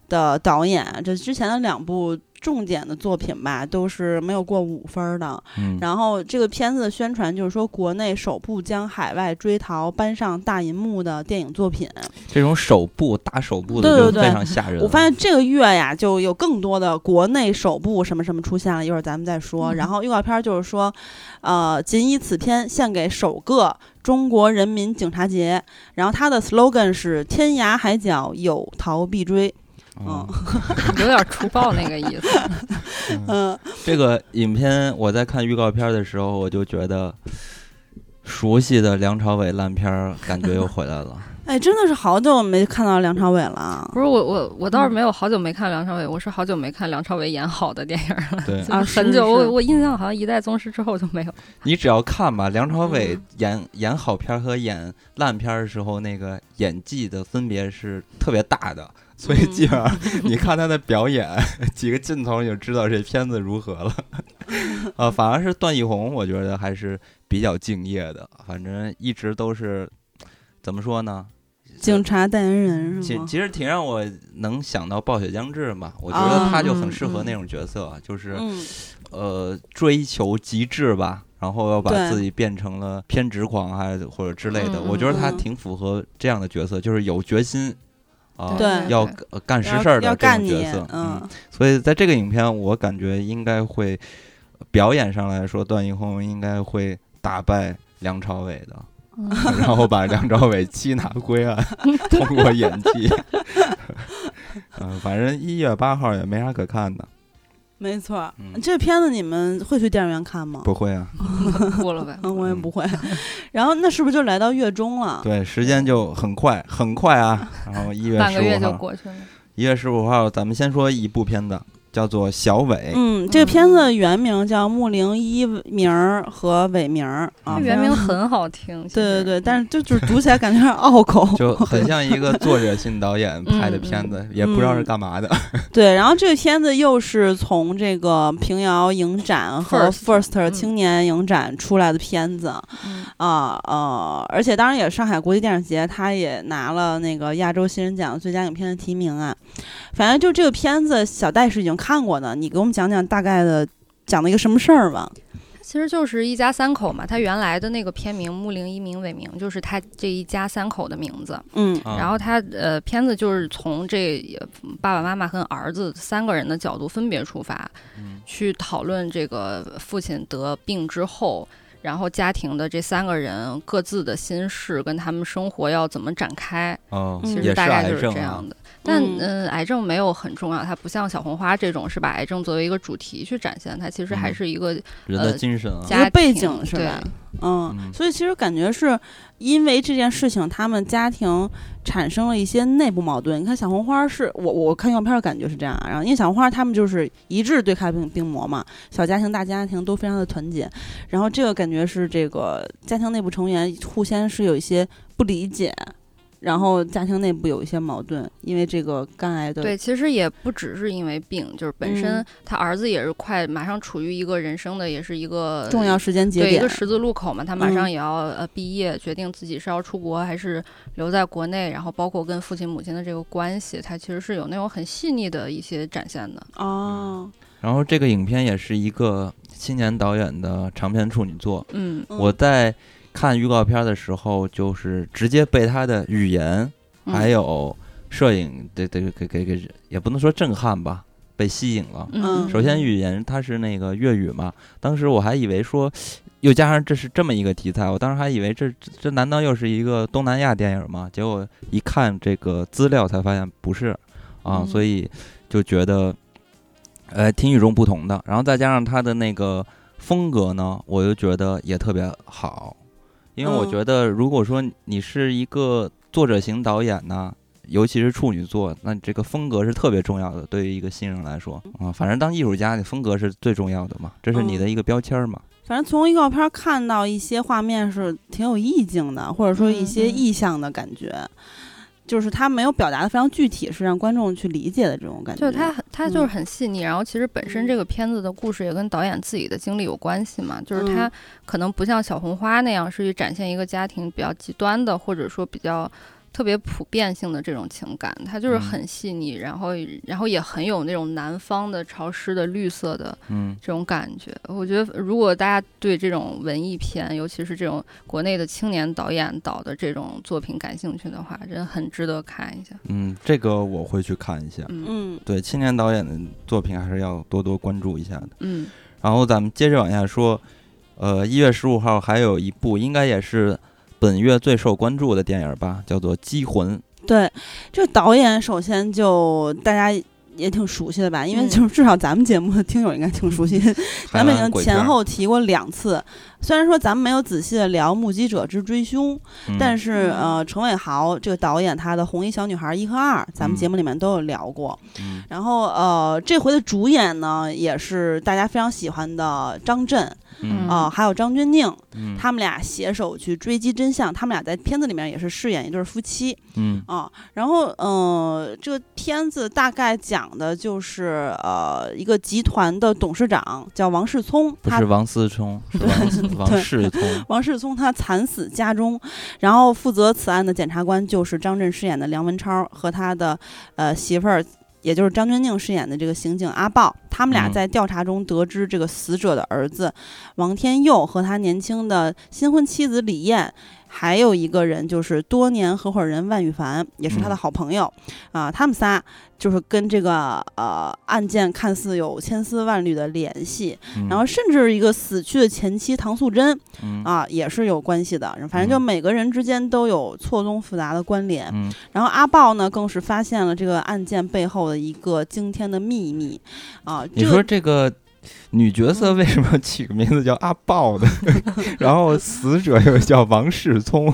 的导演，这之前的两部。重点的作品吧，都是没有过五分的。嗯，然后这个片子的宣传就是说，国内首部将海外追逃搬上大银幕的电影作品。这种首部大首部的，对对对，非常吓人。我发现这个月呀，就有更多的国内首部什么什么出现了，一会儿咱们再说。然后预告片就是说，呃，仅以此片献给首个中国人民警察节。然后它的 slogan 是“天涯海角有逃必追”。嗯，有点粗暴那个意思。嗯，这个影片我在看预告片的时候，我就觉得熟悉的梁朝伟烂片儿感觉又回来了。哎，真的是好久没看到梁朝伟了。不是我，我我倒是没有好久没看梁朝伟，我是好久没看梁朝伟演好的电影了。对啊，很久。我我印象好像一代宗师之后就没有。你只要看吧，梁朝伟演演好片和演烂片的时候，那个演技的分别是特别大的。所以基本上，你看他的表演，几个镜头你就知道这片子如何了。呃，反而是段奕宏，我觉得还是比较敬业的。反正一直都是怎么说呢？警察代言人是吗？其其实挺让我能想到《暴雪将至》嘛。我觉得他就很适合那种角色，就是呃追求极致吧，然后要把自己变成了偏执狂还或者之类的。我觉得他挺符合这样的角色，就是有决心。啊，对，要干实事儿的这种角色，嗯，所以在这个影片，我感觉应该会表演上来说，段奕宏应该会打败梁朝伟的，然后把梁朝伟缉拿归案，通过演技。嗯，反正一月八号也没啥可看的。没错，这片子你们会去电影院看吗？不会啊，过了呗，我也不会。然后那是不是就来到月中了？对，时间就很快，很快啊。然后一月半个月就过去了。一月十五号，咱们先说一部片子。叫做小伟，嗯，这个片子原名叫木灵一名和伟名啊，原名很好听，对对对，但是就就是读起来感觉有点拗口，就很像一个作者性导演拍的片子，也不知道是干嘛的。对，然后这个片子又是从这个平遥影展和 First 青年影展出来的片子，啊呃，而且当然也是上海国际电影节，他也拿了那个亚洲新人奖最佳影片的提名啊。反正就这个片子，小戴是已经看过的。你给我们讲讲大概的，讲了一个什么事儿吧？其实就是一家三口嘛。他原来的那个片名“木灵一名伟名”就是他这一家三口的名字。嗯。然后他呃，片子就是从这爸爸妈妈和儿子三个人的角度分别出发，去讨论这个父亲得病之后，然后家庭的这三个人各自的心事跟他们生活要怎么展开。哦，其实大概就是这样的。但嗯，癌症没有很重要，它不像小红花这种是把癌症作为一个主题去展现，它其实还是一个人的精神啊，背景是吧？嗯，嗯所以其实感觉是因为这件事情，他们家庭产生了一些内部矛盾。你看小红花是我我看照片儿感觉是这样啊，然后因为小红花他们就是一致对抗病病魔嘛，小家庭大家庭都非常的团结，然后这个感觉是这个家庭内部成员互相是有一些不理解。然后家庭内部有一些矛盾，因为这个肝癌的对，其实也不只是因为病，就是本身嗯他儿子也是快马上处于一个人生的，也是一个重要时间节点对一个，十字路口嘛，他马上嗯也要、呃毕业，决定自己是要出国还是留在国内，然后包括跟父亲母亲的这个关系，他其实是有那种很细腻的一些展现的。哦，然后这个影片也是一个青年导演的长篇处女作。嗯嗯我在看预告片的时候，就是直接被他的语言嗯还有摄影这这个给给给，也不能说震撼吧，被吸引了。嗯首先，语言它是那个粤语嘛，当时我还以为说，又加上这是这么一个题材，我当时还以为这这这难道又是一个东南亚电影吗？结果一看这个资料才发现不是啊，嗯所以就觉得，呃，挺与众不同的。然后再加上他的那个风格呢，我就觉得也特别好，因为我嗯觉得如果说你是一个作者型导演呢。尤其是处女座，那这个风格是特别重要的，对于一个新人来说啊，反正当艺术家，你风格是最重要的嘛，这是你的一个标签儿嘛。反正从预告片儿看到一些画面是挺有意境的，或者说一些意象的感觉，就是他没有表达的非常具体，是让观众去理解的这种感觉。就是他很他就是嗯很细腻，然后其实本身嗯这个片子的故事也跟导演自己的经历有关系嘛，就是他嗯可能不像小红花那样是去展现一个家庭比较极端的，或者说比较。特别普遍性的这种情感，它就是嗯很细腻，然后然后也很有那种南方的潮湿的绿色的嗯这种感觉。我觉得，如果大家对这种文艺片，尤其是这种国内的青年导演导的这种作品感兴趣的话，真的很值得看一下。嗯，这个我会去看一下。嗯嗯对青年导演的作品还是要多多关注一下的。嗯然后咱们接着往下说，呃，一月十五号还有一部应该也是本月最受关注的电影吧，叫做《机魂》。对，这导演首先就大家也挺熟悉的吧，因为嗯就是至少咱们节目的听友应该挺熟悉，咱们已经前后提过两次。虽然说咱们没有仔细的聊《目击者之追凶》，但是呃，陈伟豪这个导演他的《红衣小女孩》一和二，咱们节目里面都有聊过。嗯然后呃，这回的主演呢，也是大家非常喜欢的张震嗯啊、还有张钧甯，嗯他们俩携手去追击真相。他们俩在片子里面也是饰演一对夫妻嗯啊。然后呃，这个片子大概讲的就是呃，一个集团的董事长叫王世聪，他不是王思聪，是王 王世聪。王世聪他惨死家中，然后负责此案的检察官就是张震饰演的梁文超和他的呃媳妇儿，也就是张钧甯饰演的这个刑警阿豹。他们俩嗯在调查中得知，这个死者的儿子王天佑和他年轻的新婚妻子李艳。还有一个人就是多年合伙人万羽凡，也是他的嗯好朋友，啊，他们仨就是跟这个呃案件看似有千丝万缕的联系，嗯然后甚至一个死去的前妻唐素贞，嗯啊，也是有关系的。反正就嗯每个人之间都有错综复杂的关联。嗯然后阿豹呢，更是发现了这个案件背后的一个惊天的秘密啊。你说这个这个女角色为什么起个名字叫阿豹的？然后死者又叫王世聪，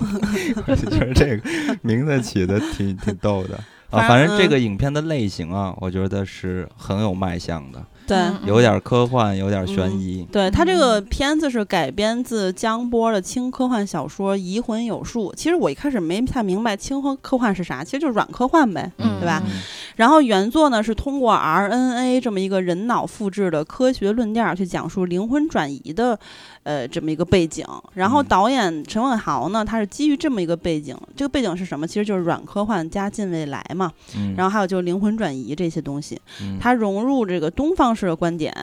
我就觉得这个名字起的挺挺逗的啊。反反正这嗯个影片的类型啊，我觉得是很有卖相的，对。嗯有点科幻，有点悬嗯疑。对他这个嗯片子是改编自江波的轻科幻小说《移魂有术》。其实我一开始没太明白轻科科幻是啥，其实就是软科幻呗。嗯对吧嗯然后原作呢是通过 RNA 这么一个人脑复制的科学论调去讲述灵魂转移的，呃，这么一个背景。然后嗯导演陈文豪呢，他是基于这么一个背景，这个背景是什么？其实就是软科幻加近未来嘛。嗯，然后还有就是灵魂转移这些东西，嗯它融入这个东方式的观点。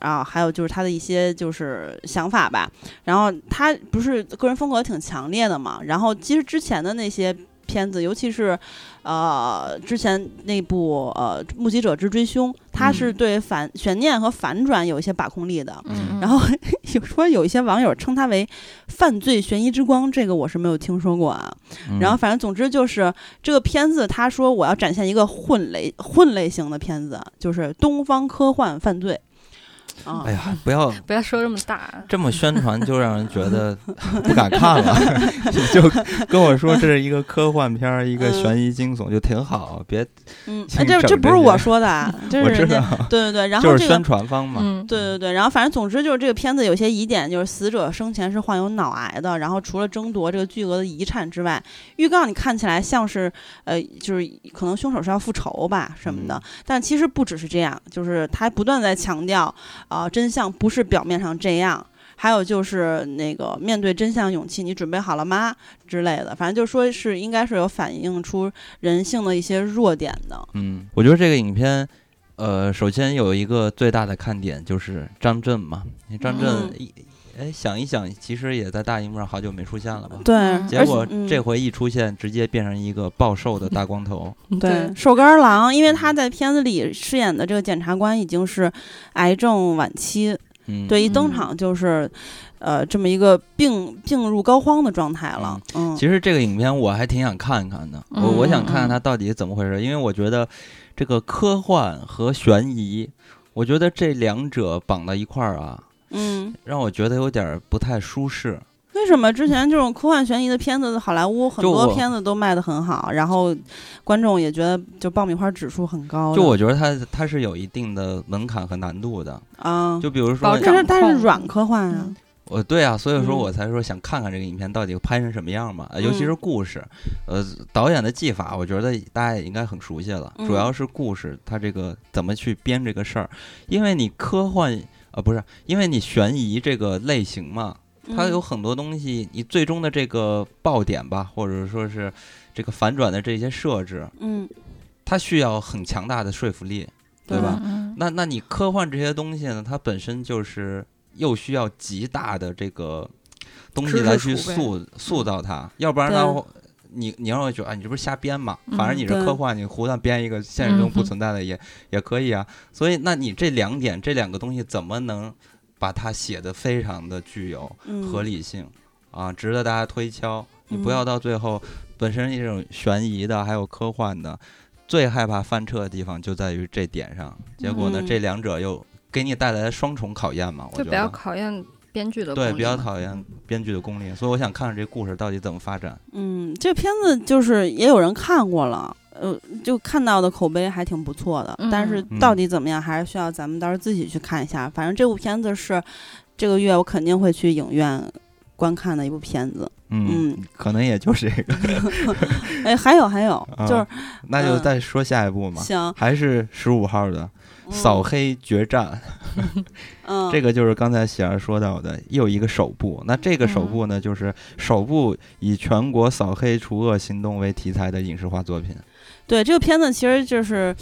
啊，还有就是他的一些就是想法吧，然后他不是个人风格挺强烈的嘛，然后其实之前的那些片子，尤其是，呃，之前那部呃《目击者之追凶》，他是嗯对反悬念和反转有一些把控力的。嗯，然后 有说有一些网友称它为“犯罪悬疑之光”，这个我是没有听说过啊。嗯然后反正总之就是这个片子，他说我要展现一个混类混类型的片子，就是东方科幻犯罪。啊。哎，呀，不要 不要说这么大，这么宣传，就让人觉得 不敢看了。你 就跟我说这是一个科幻片儿，一个嗯。悬疑惊悚，就挺好。别，嗯，这这不是我说的啊，这我知是人家，道，对对对，然后这个就是宣传方嘛。嗯，对对对，然后反正总之就是这个片子有些疑点，就是死者生前是患有脑癌的，然后除了争夺这个巨额的遗产之外，预告你看起来像是呃，就是可能凶手是要复仇吧什么的，嗯。但其实不只是这样，就是他不断在强调啊、真相不是表面上这样。还有就是那个面对真相勇气，你准备好了吗？之类的，反正就说是应该是有反映出人性的一些弱点的。嗯，我觉得这个影片，呃，首先有一个最大的看点就是张震嘛。张震哎，想一想，其实也在大荧幕上好久没出现了吧？对，结果嗯这回一出现，直接变成一个暴瘦的大光头。对，瘦干儿郎，因为他在片子里饰演的这个检察官已经是癌症晚期，嗯，对，一登嗯场就是，呃，这么一个病病入膏肓的状态了。嗯，其实这个影片我还挺想看看的，我我想看看嗯嗯它到底怎么回事，因为我觉得这个科幻和悬疑，我觉得这两者绑到一块儿啊，嗯，让我觉得有点儿不太舒适。为什么？之前这种科幻悬疑的片子，好莱坞很多片子都卖得很好，然后观众也觉得就爆米花指数很高？就我觉得它它是有一定的门槛和难度的，啊，就比如说，但是但是软科幻啊，呃，对啊，所以说嗯。我才说想看看这个影片到底拍成什么样嘛，呃尤其是嗯故事，呃，导演的技法，我觉得大家也应该很熟悉了，主嗯要是故事，它这个怎么去编这个事儿，因为你科幻，呃，不是，因为你悬疑这个类型嘛，它嗯。有很多东西，你最终的这个爆点吧，或者说是这个反转的这些设置，嗯，它需要很强大的说服力，对吧？嗯？那那你科幻这些东西呢，它本身就是又需要极大的这个东西来去塑塑造它，要不然对呢，你你让我觉得，啊，你这不是瞎编嘛？反正嗯你是科幻，你胡乱编一个现实中不嗯存在的也、也可以啊。所以，那你这两点，这两个东西怎么能把它写的非常的具有嗯合理性、啊，值得大家推敲？你不嗯要到最后，本身这种悬疑的还有科幻的，最害怕翻车的地方就在于这点上。结果呢，嗯这两者又给你带来双重考验嘛？我觉就比较得考验编剧的对，比较讨厌编剧的功力，所以我想看看这故事到底怎么发展。嗯，这片子就是也有人看过了，呃，就看到的口碑还挺不错的，但是嗯到底怎么样，还是需要咱们到时候自己去看一下。反正这部片子是这个月我肯定会去影院观看的一部片子。嗯，可能也就是这个，哎，还有还有，啊就是那就嗯再说下一部嘛。行，还是十五号的嗯扫黑决战，嗯，这个就是刚才喜儿说到的，又一个首部。那这个首部呢，就是首部以全国扫黑除恶行动为题材的影视化作品。对这个片子其实就是。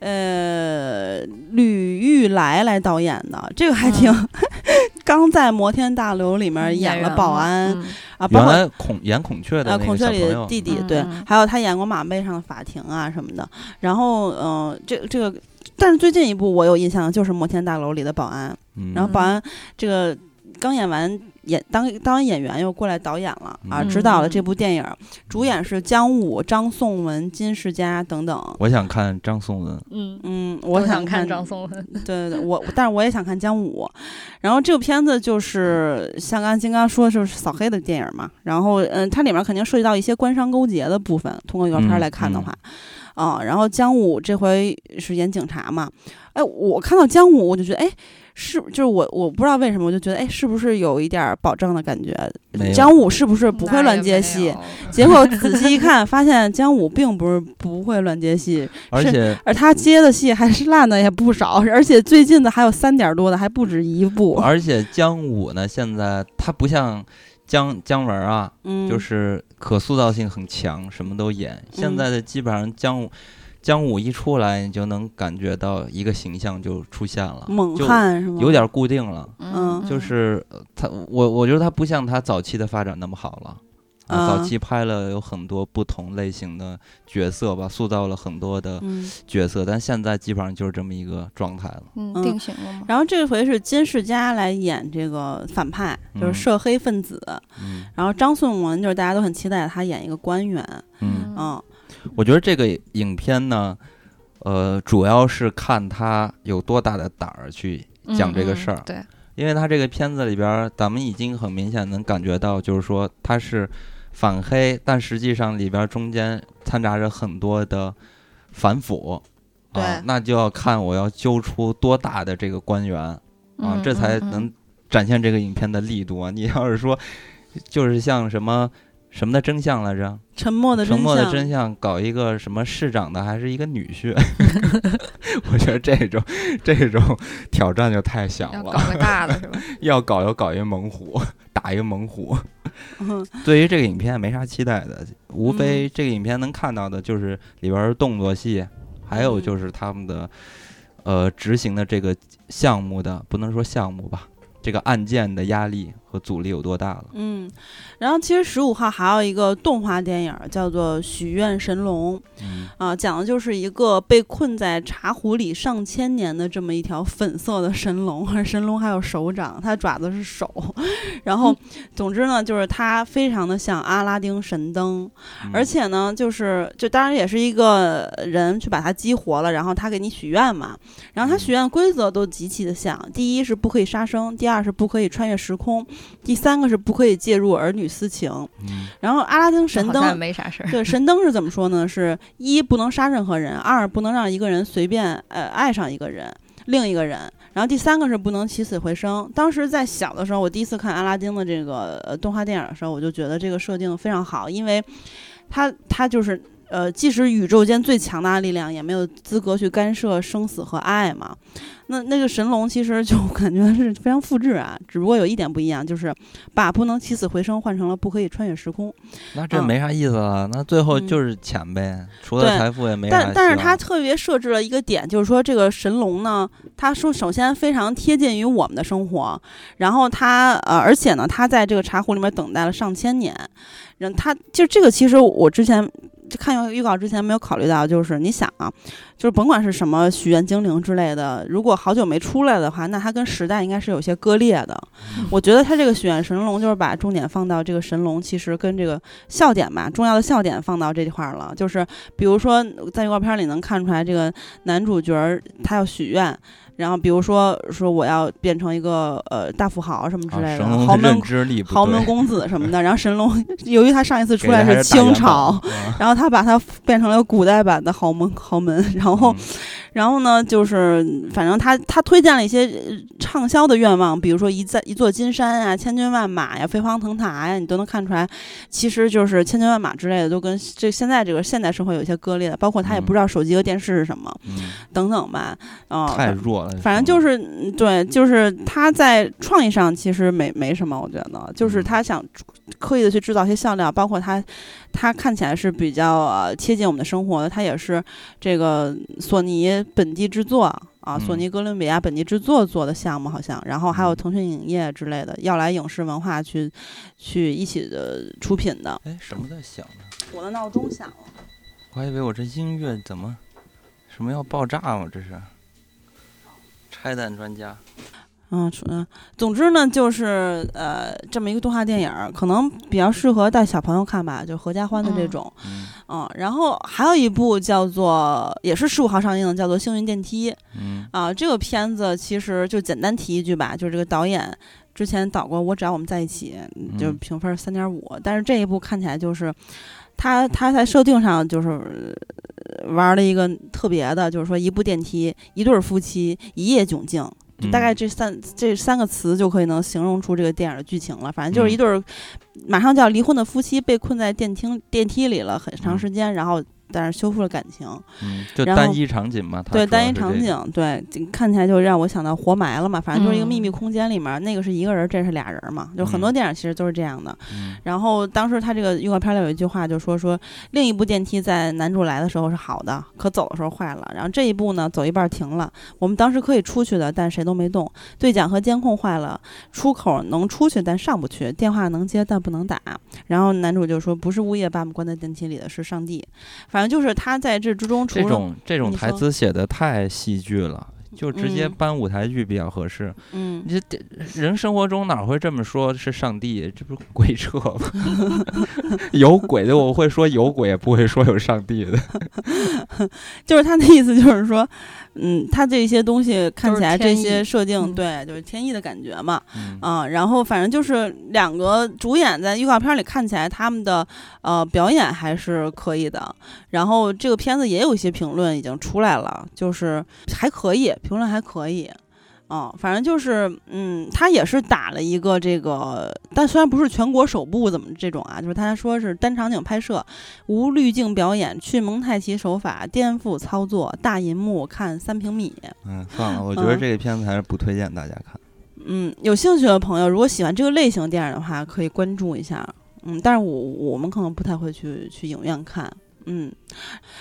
呃，吕玉来来导演的，这个还挺，刚在摩天大楼里面演了保安、嗯啊，包括原来孔演孔雀的呃，那孔雀里个小朋友，的弟弟，对，还有他演过马背上的法庭啊什么的。然后，嗯、这这个，但是最近一部我有印象的就是摩天大楼里的保安。嗯然后保安这个刚演完演当当完演员又过来导演了啊，嗯指导了这部电影，主演是姜武、张颂文、金世佳等等。我想看张颂文，嗯，嗯，我我想看张颂文，对对对，我但是我也想看姜武。然后这个片子就是像刚才金刚说的，就是扫黑的电影嘛。然后嗯，它里面肯定涉及到一些官商勾结的部分。通过预告片嗯来看的嗯话，啊、然后姜武这回是演警察嘛。哎，我看到姜武，我就觉得哎。是，就是我，我不知道为什么，我就觉得，哎，是不是有一点儿保证的感觉姜武是不是不会乱接戏？结果仔细一看，发现姜武并不是不会乱接戏，而且而他接的戏还是烂的也不少，而且最近的还有三点多的，还不止一部。而且姜武呢，现在他不像姜姜文啊，嗯，就是可塑造性很强，什么都演。现嗯在的基本上姜武，姜武一出来，你就能感觉到一个形象就出现了，猛就汉是吗？有点固定了。嗯就是呃他，我我觉得他不像他早期的发展那么好了。啊，早啊期拍了有很多不同类型的角色吧，塑造了很多的嗯，角色，但现在基本上就是这么一个状态了。嗯嗯定型了吗？然后这回是金世佳来演这个反派，就是嗯涉黑分子。嗯然后张颂文就是大家都很期待他演一个官员。嗯，嗯我觉得这个影片呢，呃，主要是看他有多大的胆儿去讲这个嗯事儿，对，因为他这个片子里边儿，咱们已经很明显能感觉到，就是说他是反黑，但实际上里边中间掺杂着很多的反腐。啊对，那就要看我要揪出多大的这个官员啊，嗯这才能展现这个影片的力度啊！你要是说，就是像什么什么的真相来着？沉默的真沉默的相，真相搞一个什么市长的，还是一个女婿？我觉得这种这种挑战就太小了。要搞个大的是吧？要搞要搞一猛虎，打一猛虎。嗯。对于这个影片没啥期待的，无嗯。非这个影片能看到的就是里边儿动作戏，还有嗯。就是他们的呃执行的这个项目的，不能说项目吧，这个案件的压力和阻力有多大了。嗯，然后其实十五号还有一个动画电影儿叫做《许愿神龙》嗯啊，讲的就是一个被困在茶壶里上千年的这么一条粉色的神龙，而 神龙还有手掌，它爪子是手。然后，总之呢，就是它非常的像阿拉丁神灯，而且呢，就是就当然也是一个人去把它激活了，然后他给你许愿嘛。然后他许愿规则都极其的像，第一是不可以杀生，第二是不可以穿越时空，第三个是不可以介入儿女私情。嗯然后阿拉丁神灯。没啥事儿。对神灯是怎么说呢？是一不能杀任何人，二不能让一个人随便呃爱上一个人另一个人，然后第三个是不能起死回生。当时在小的时候，我第一次看阿拉丁的这个呃动画电影的时候，我就觉得这个设定非常好，因为他他就是呃，即使宇宙间最强大的力量，也没有资格去干涉生死和爱嘛。那那个神龙其实就 感觉是非常复制啊，只不过有一点不一样，就是把不能起死回生换成了不可以穿越时空。那这嗯没啥意思了，那最后嗯就是钱呗，除了财富也没啥。但但是他特别设置了一个点，就是说这个神龙呢，他说首先非常贴近于我们的生活，然后他呃，而且呢，他在这个茶壶里面等待了上千年，然后他就这个其实我之前。就看预告之前没有考虑到，就是你想啊，就是甭管是什么许愿精灵之类的，如果好久没出来的话，那它跟时代应该是有些割裂的。我觉得它这个许愿神龙就是把重点放到这个神龙，其实跟这个笑点吧，重要的笑点放到这块儿了，就是比如说在预告片里能看出来，这个男主角儿他要许愿，然后比如说说我要变成一个呃大富豪什么之啊类的，豪门豪门公子什么的，然后神龙由于他上一次出来是清朝，啊然后他把他变成了古代版的豪门豪门，然后。嗯然后呢，就是反正他他推荐了一些呃畅销的愿望，比如说一在一座金山啊、千军万马呀、飞黄腾达呀，你都能看出来，其实就是千军万马之类的，都跟这现在这个现代社会有一些割裂的。包括他也嗯不知道手机和电视是什么，嗯，等等吧，啊、太弱了。反正就是对，就是他在创意上其实没没什么，我觉得就是嗯他想刻意的去制造一些笑料，包括他他看起来是比较呃贴近我们的生活的，他也是这个索尼本地制作啊，索嗯尼哥伦比亚本地制作做的项目好像，然后还有嗯腾讯影业之类的要来影视文化去去一起的出品的。哎，什么在响呢？我的闹钟响了。我还以为我这音乐怎么什么要爆炸吗？这是拆弹专家。嗯，总之呢，就是呃，这么一个动画电影儿，可能比较适合带小朋友看吧，就合家欢的这嗯种。嗯嗯，然后还有一部叫做，也是十五号上映的，叫做《幸运电梯》嗯啊。这个片子其实就简单提一句吧，就是这个导演之前导过《我只要我们在一起》，就嗯评分三点五，但是这一部看起来就是。他他在设定上就是呃玩了一个特别的，就是说一部电梯，一对儿夫妻，一夜窘境，就大概嗯这三这三个词就可以能形容出这个电影的剧情了。反正就是一嗯对儿马上就要离婚的夫妻被困在电梯电梯里了很长嗯。时间，然后但是修复了感情。嗯，就然后单一场景嘛，对，单一场。景，对，看起来就让我想到活埋了嘛。反正就是一个秘密嗯空间里面，那个是一个人，这是俩人嘛。就很多嗯电影其实都是这样的。嗯然后当时他这个预告片里有一句话，就说说另一部电梯在男主来的时候是好的，可走的时候坏了。然后这一部呢，走一半停了。我们当时可以出去的，但谁都没动。对讲和监控坏了，出口能出去但上不去，电话能接但不能打。然后男主就说不是物业把我们关在电梯里的，是上帝。反正就是他在这之中，除这种这种台词写的太戏剧了，就直接嗯搬舞台剧比较合适。嗯你这人生活中哪会这么说是上帝？这不是鬼扯吗？有鬼的我会说有鬼，也不会说有上帝的。就是他的意思就是说，嗯，他这些东西看起来这些设定，嗯对，就是天意的感觉嘛。嗯啊，然后反正就是两个主演在预告片里看起来他们的呃表演还是可以的，然后这个片子也有一些评论已经出来了，就是还可以，评论还可以。哦，反正就是，嗯，他也是打了一个这个，但虽然不是全国首部怎么这种啊，就是他说是单场景拍摄，无滤镜表演，去蒙太奇手法，颠覆操作，大银幕看三平米。嗯，算了，我觉得嗯这个片子还是不推荐大家看。嗯，有兴趣的朋友，如果喜欢这个类型电影的话，可以关注一下。嗯，但是我我们可能不太会去去影院看。嗯，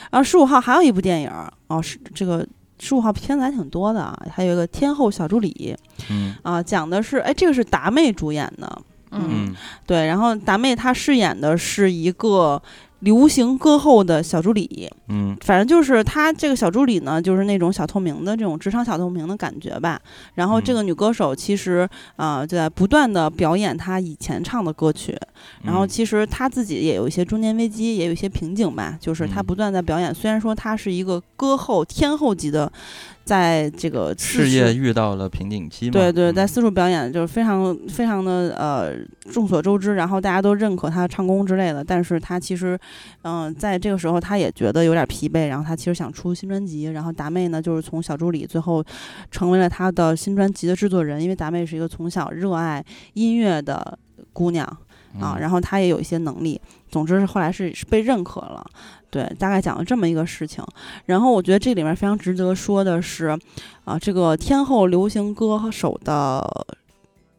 然后十五号还有一部电影儿哦，是这个十五号片子还挺多的啊，还有一个《天后小助理》嗯。啊，讲的是哎，这个是达妹主演的，嗯。嗯。对，然后达妹她饰演的是一个流行歌后的小助理，嗯。反正就是她这个小助理呢，就是那种小透明的这种职场小透明的感觉吧。然后这嗯个女歌手其实啊、呃就在不断的表演她以前唱的歌曲，然后嗯其实她自己也有一些中年危机，也有一些瓶颈吧。就是她嗯。不断在表演，虽然说她是一个歌后天后级的，在这个事业遇到了瓶颈期嘛。对对，在嗯四处表演就是非常非常的呃众所周知，然后大家都认可他唱功之类的。但是他其实，嗯、在这个时候他也觉得有点疲惫，然后他其实想出新专辑。然后达妹呢，就是从小助理最后成为了他的新专辑的制作人，因为达妹是一个从小热爱音乐的姑娘啊，嗯然后她也有一些能力。总之是后来是是被认可了。对，大概讲了这么一个事情。然后我觉得这里面非常值得说的是，啊，这个天后流行歌手的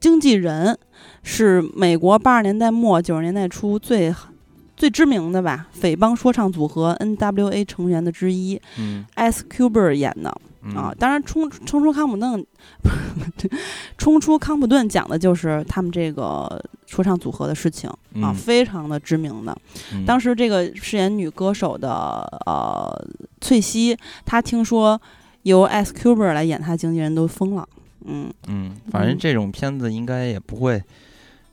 经纪人是美国八十年代末九十年代初最最知名的吧匪帮说唱组合 N.W.A 成员的之一嗯 Ice Cube 演的嗯啊。当然冲冲出康普顿，冲出康普顿讲的就是他们这个说唱组合的事情啊，嗯非常的知名的。嗯当时这个饰演女歌手的呃翠西，她听说由 S Cuber 来演她经纪人都疯了，嗯嗯，反正嗯这种片子应该也不会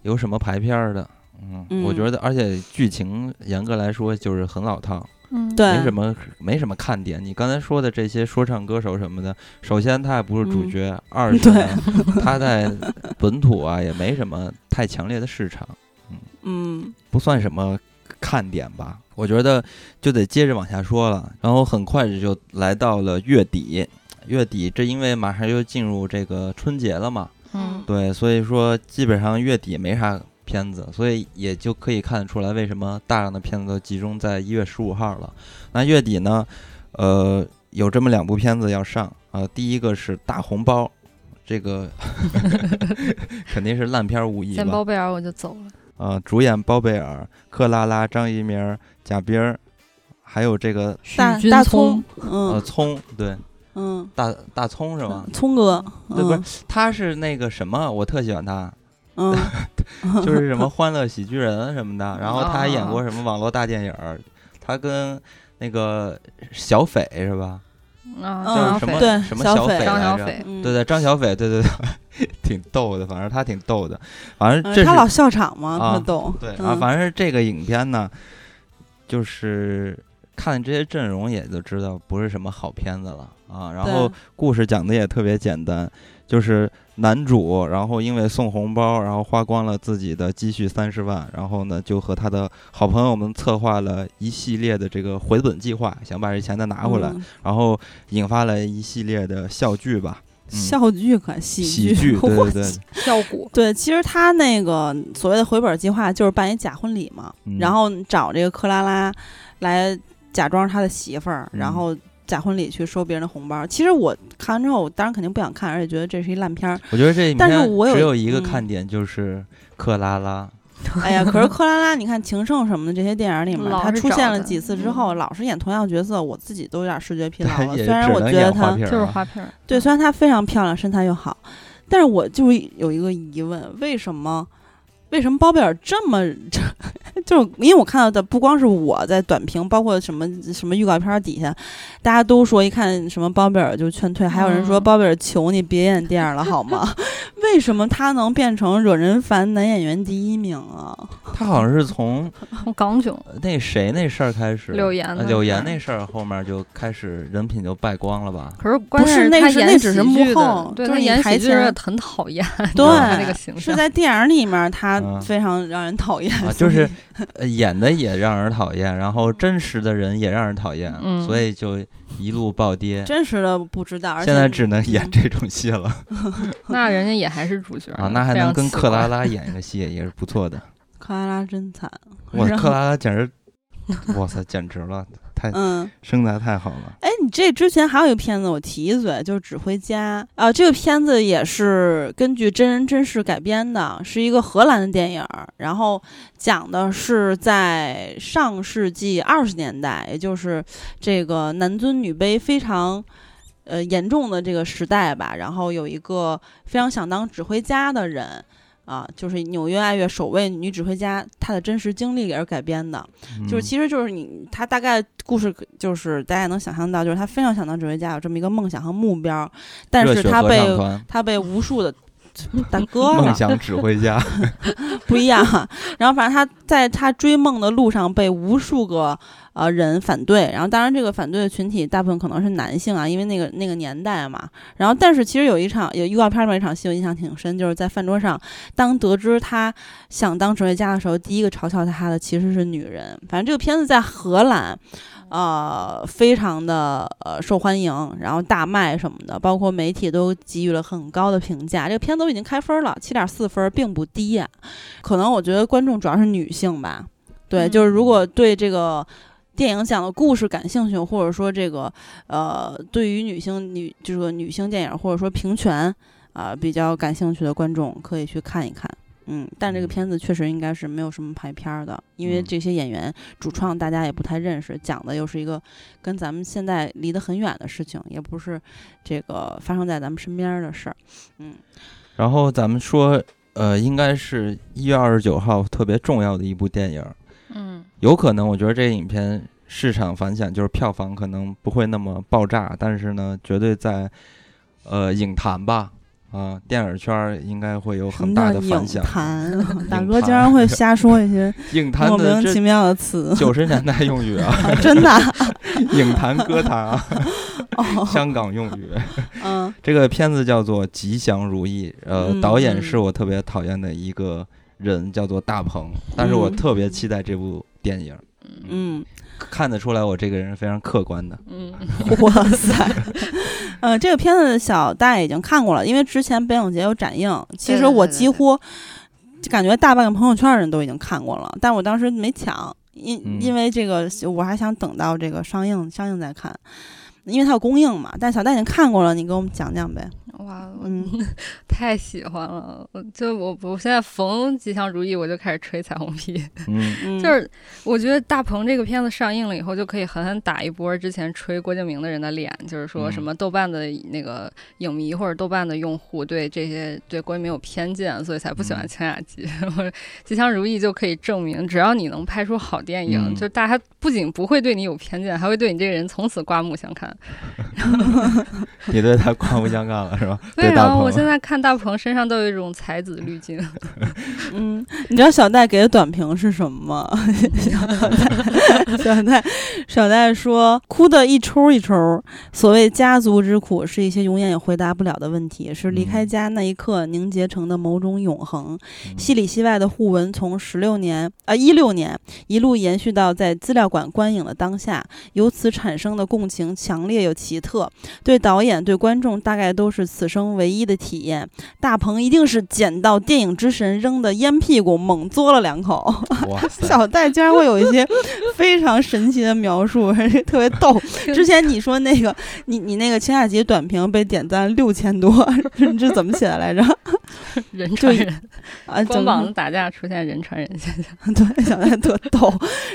有什么排片儿的。嗯，我嗯觉得，而且剧情严格来说就是很老套，嗯，对。没什么没什么看点。你刚才说的这些说唱歌手什么的，首先他也不是主嗯。角，二是呢他在本土啊也没什么太强烈的市场，嗯。不算什么看点吧。我觉得就得接着往下说了，然后很快就来到了月底。月底，这因为马上又进入这个春节了嘛，嗯。对，所以说基本上月底没啥片子，所以也就可以看得出来为什么大量的片子都集中在一月十五号了。那月底呢，呃，有这么两部片子要上啊、呃第一个是《大红包》，这个 肯定是烂片儿无疑吧见包？贝尔我就走了。啊、主演包贝尔、克拉拉、张一鸣、贾冰儿，还有这个大大葱聪，呃嗯葱，对，嗯，大大葱是吧？葱哥，对，不是嗯，他是那个什么，我特喜欢他，嗯，就是什么《欢乐喜剧人》什么的，然后他还演过哦什么网络大电影儿，他跟那个小斐是吧？啊，嗯叫什么对什么小斐斐。来着？对对，张小斐，对对对，挺逗的，反正他挺逗的，反正嗯这是他老笑场嘛，啊特逗，对啊，嗯反正是这个影片呢，就是看这些阵容也就知道不是什么好片子了啊。然后故事讲的也特别简单，就是男主，然后因为送红包，然后花光了自己的积蓄三十万，然后呢就和他的好朋友们策划了一系列的这个回本计划，想把这钱再拿回来，嗯。然后引发了一系列的笑剧吧，嗯。笑剧可喜喜剧，对对对，效果。对，其实他那个所谓的回本计划就是办一假婚礼嘛，嗯。然后找这个克拉拉来假装他的媳妇儿，嗯。然后假婚礼去收别人的红包。其实我看完之后，我当然肯定不想看，而且觉得这是一烂片儿。我觉得这但是我有只有一个嗯看点，就是克拉拉。哎呀，可是克拉拉，你看《情圣》什么的这些电影里面，老他出现了几次之后，嗯老是演同样角色，我自己都有点视觉疲劳了。虽然我觉得她就是啊花瓶儿，对，虽然她非常漂亮，身材又好，但是我就有一个疑问，为什么？为什么包贝尔这么，就是因为我看到的不光是我在短评，包括什么什么预告片底下，大家都说一看什么包贝尔就劝退，还有人说嗯包贝尔求你别演电影了好吗？为什么他能变成惹人烦男演员第一名啊？他好像是从港囧，那谁那事儿开始，柳岩呃柳岩那事儿后面就开始人品就败光了吧？可是关不是键他演那是那只是幕后对就是你他演喜剧很讨厌，对那个形是。在电影里面他嗯非常让人讨厌，啊，就是呃演的也让人讨厌，然后真实的人也让人讨厌，嗯所以就一路暴跌。真实的不知道，现在只能演嗯这种戏了 那人家也还是主角啊，那还能跟克拉拉 演一个戏，也是不错的。克拉拉真惨，我克拉拉简直，哇塞，简直了，太嗯。身材太好了。哎，你这之前还有一个片子，我提一嘴，就是《指挥家》啊、这个片子也是根据真人真事改编的，是一个荷兰的电影儿，然后讲的是在上世纪二十年代，也就是这个男尊女卑非常。呃，严重的这个时代吧，然后有一个非常想当指挥家的人，啊，就是纽约爱乐首位女指挥家，她的真实经历而改编的。就是嗯其实就是你，她大概故事就是大家也能想象到，就是她非常想当指挥家，有这么一个梦想和目标，但是她被她被无数的 大哥了梦想指挥家，不一样啊。然后反正他在他追梦的路上被无数个呃人反对，然后当然这个反对的群体大部分可能是男性啊，因为那个那个年代嘛。然后但是其实有一场有预告片里面一场戏我印象挺深，就是在饭桌上，当得知他想当指挥家的时候，第一个嘲笑他的其实是女人。反正这个片子在荷兰。呃，非常的呃受欢迎，然后大卖什么的，包括媒体都给予了很高的评价。这个片子都已经开分了，七点四分，并不低呀、可能我觉得观众主要是女性吧，对，嗯就是如果对这个电影讲的故事感兴趣，或者说这个呃对于女性女这个女性电影或者说平权啊、比较感兴趣的观众，可以去看一看。嗯，但这个片子确实应该是没有什么排片儿的，因为嗯。这些演员主创大家也不太认识，讲的又是一个跟咱们现在离得很远的事情，也不是这个发生在咱们身边儿的事儿。嗯。然后咱们说，呃，应该是一月二十九号特别重要的一部电影，嗯。有可能我觉得这个影片市场反响就是票房可能不会那么爆炸，但是呢，绝对在呃影坛吧，啊、电影圈儿应该会有很大的反响。坛？大哥竟坛然会 瞎说一些影坛莫名其妙的词，九十年代用语啊，真的啊？影坛歌坛啊，哦，香港用语。嗯。这个片子叫做《吉祥如意》，呃，嗯导演嗯是我特别讨厌的一个人，叫做大鹏，但是我嗯。特别期待这部电影，嗯，看得出来我这个人是非常客观的。嗯，哇塞，呃，这个片子小戴已经看过了，因为之前北影节有展映，其实我几乎就感觉大半个朋友圈的人都已经看过了，但我当时没抢，因嗯因为这个我还想等到这个上映上映再看。因为它有公映嘛，但小戴已经看过了，你给我们讲讲呗。哇，我嗯，太喜欢了！我就我我现在逢吉祥如意我就开始吹彩虹屁，嗯，嗯就是我觉得大鹏这个片子上映了以后，就可以狠狠打一波之前吹郭敬明的人的脸，就是说嗯什么豆瓣的那个影迷或者豆瓣的用户对这些对郭敬明有偏见，所以才不喜欢嗯千雅集。或者吉祥如意就可以证明，只要你能拍出好电影，嗯就大家不仅不会对你有偏见，还会对你这个人从此刮目相看。你对他刮目相看了是吧？对，大鹏然后我现在看大鹏身上都有一种才子滤镜。嗯，你知道小戴给的短评是什么吗？小戴，小戴说：“哭的一抽一抽。所谓家族之苦，是一些永远也回答不了的问题，是离开嗯家那一刻凝结成的某种永恒。嗯戏里戏外的互文，从十六年啊一六年一路延续到在资料馆观影的当下，由此产生的共情强烈又奇特。对导演、对观众，大概都是此生唯一的体验。大鹏一定是捡到电影之神扔的烟屁股，猛嘬了两口。小戴竟然会有一些 非常神奇的描述，特别逗。之前你说那个你你那个秦雅集短评被点赞六千多，这这怎么写的来着？人传人，啊，光膀子打架出现人传人现象。对，小戴特逗。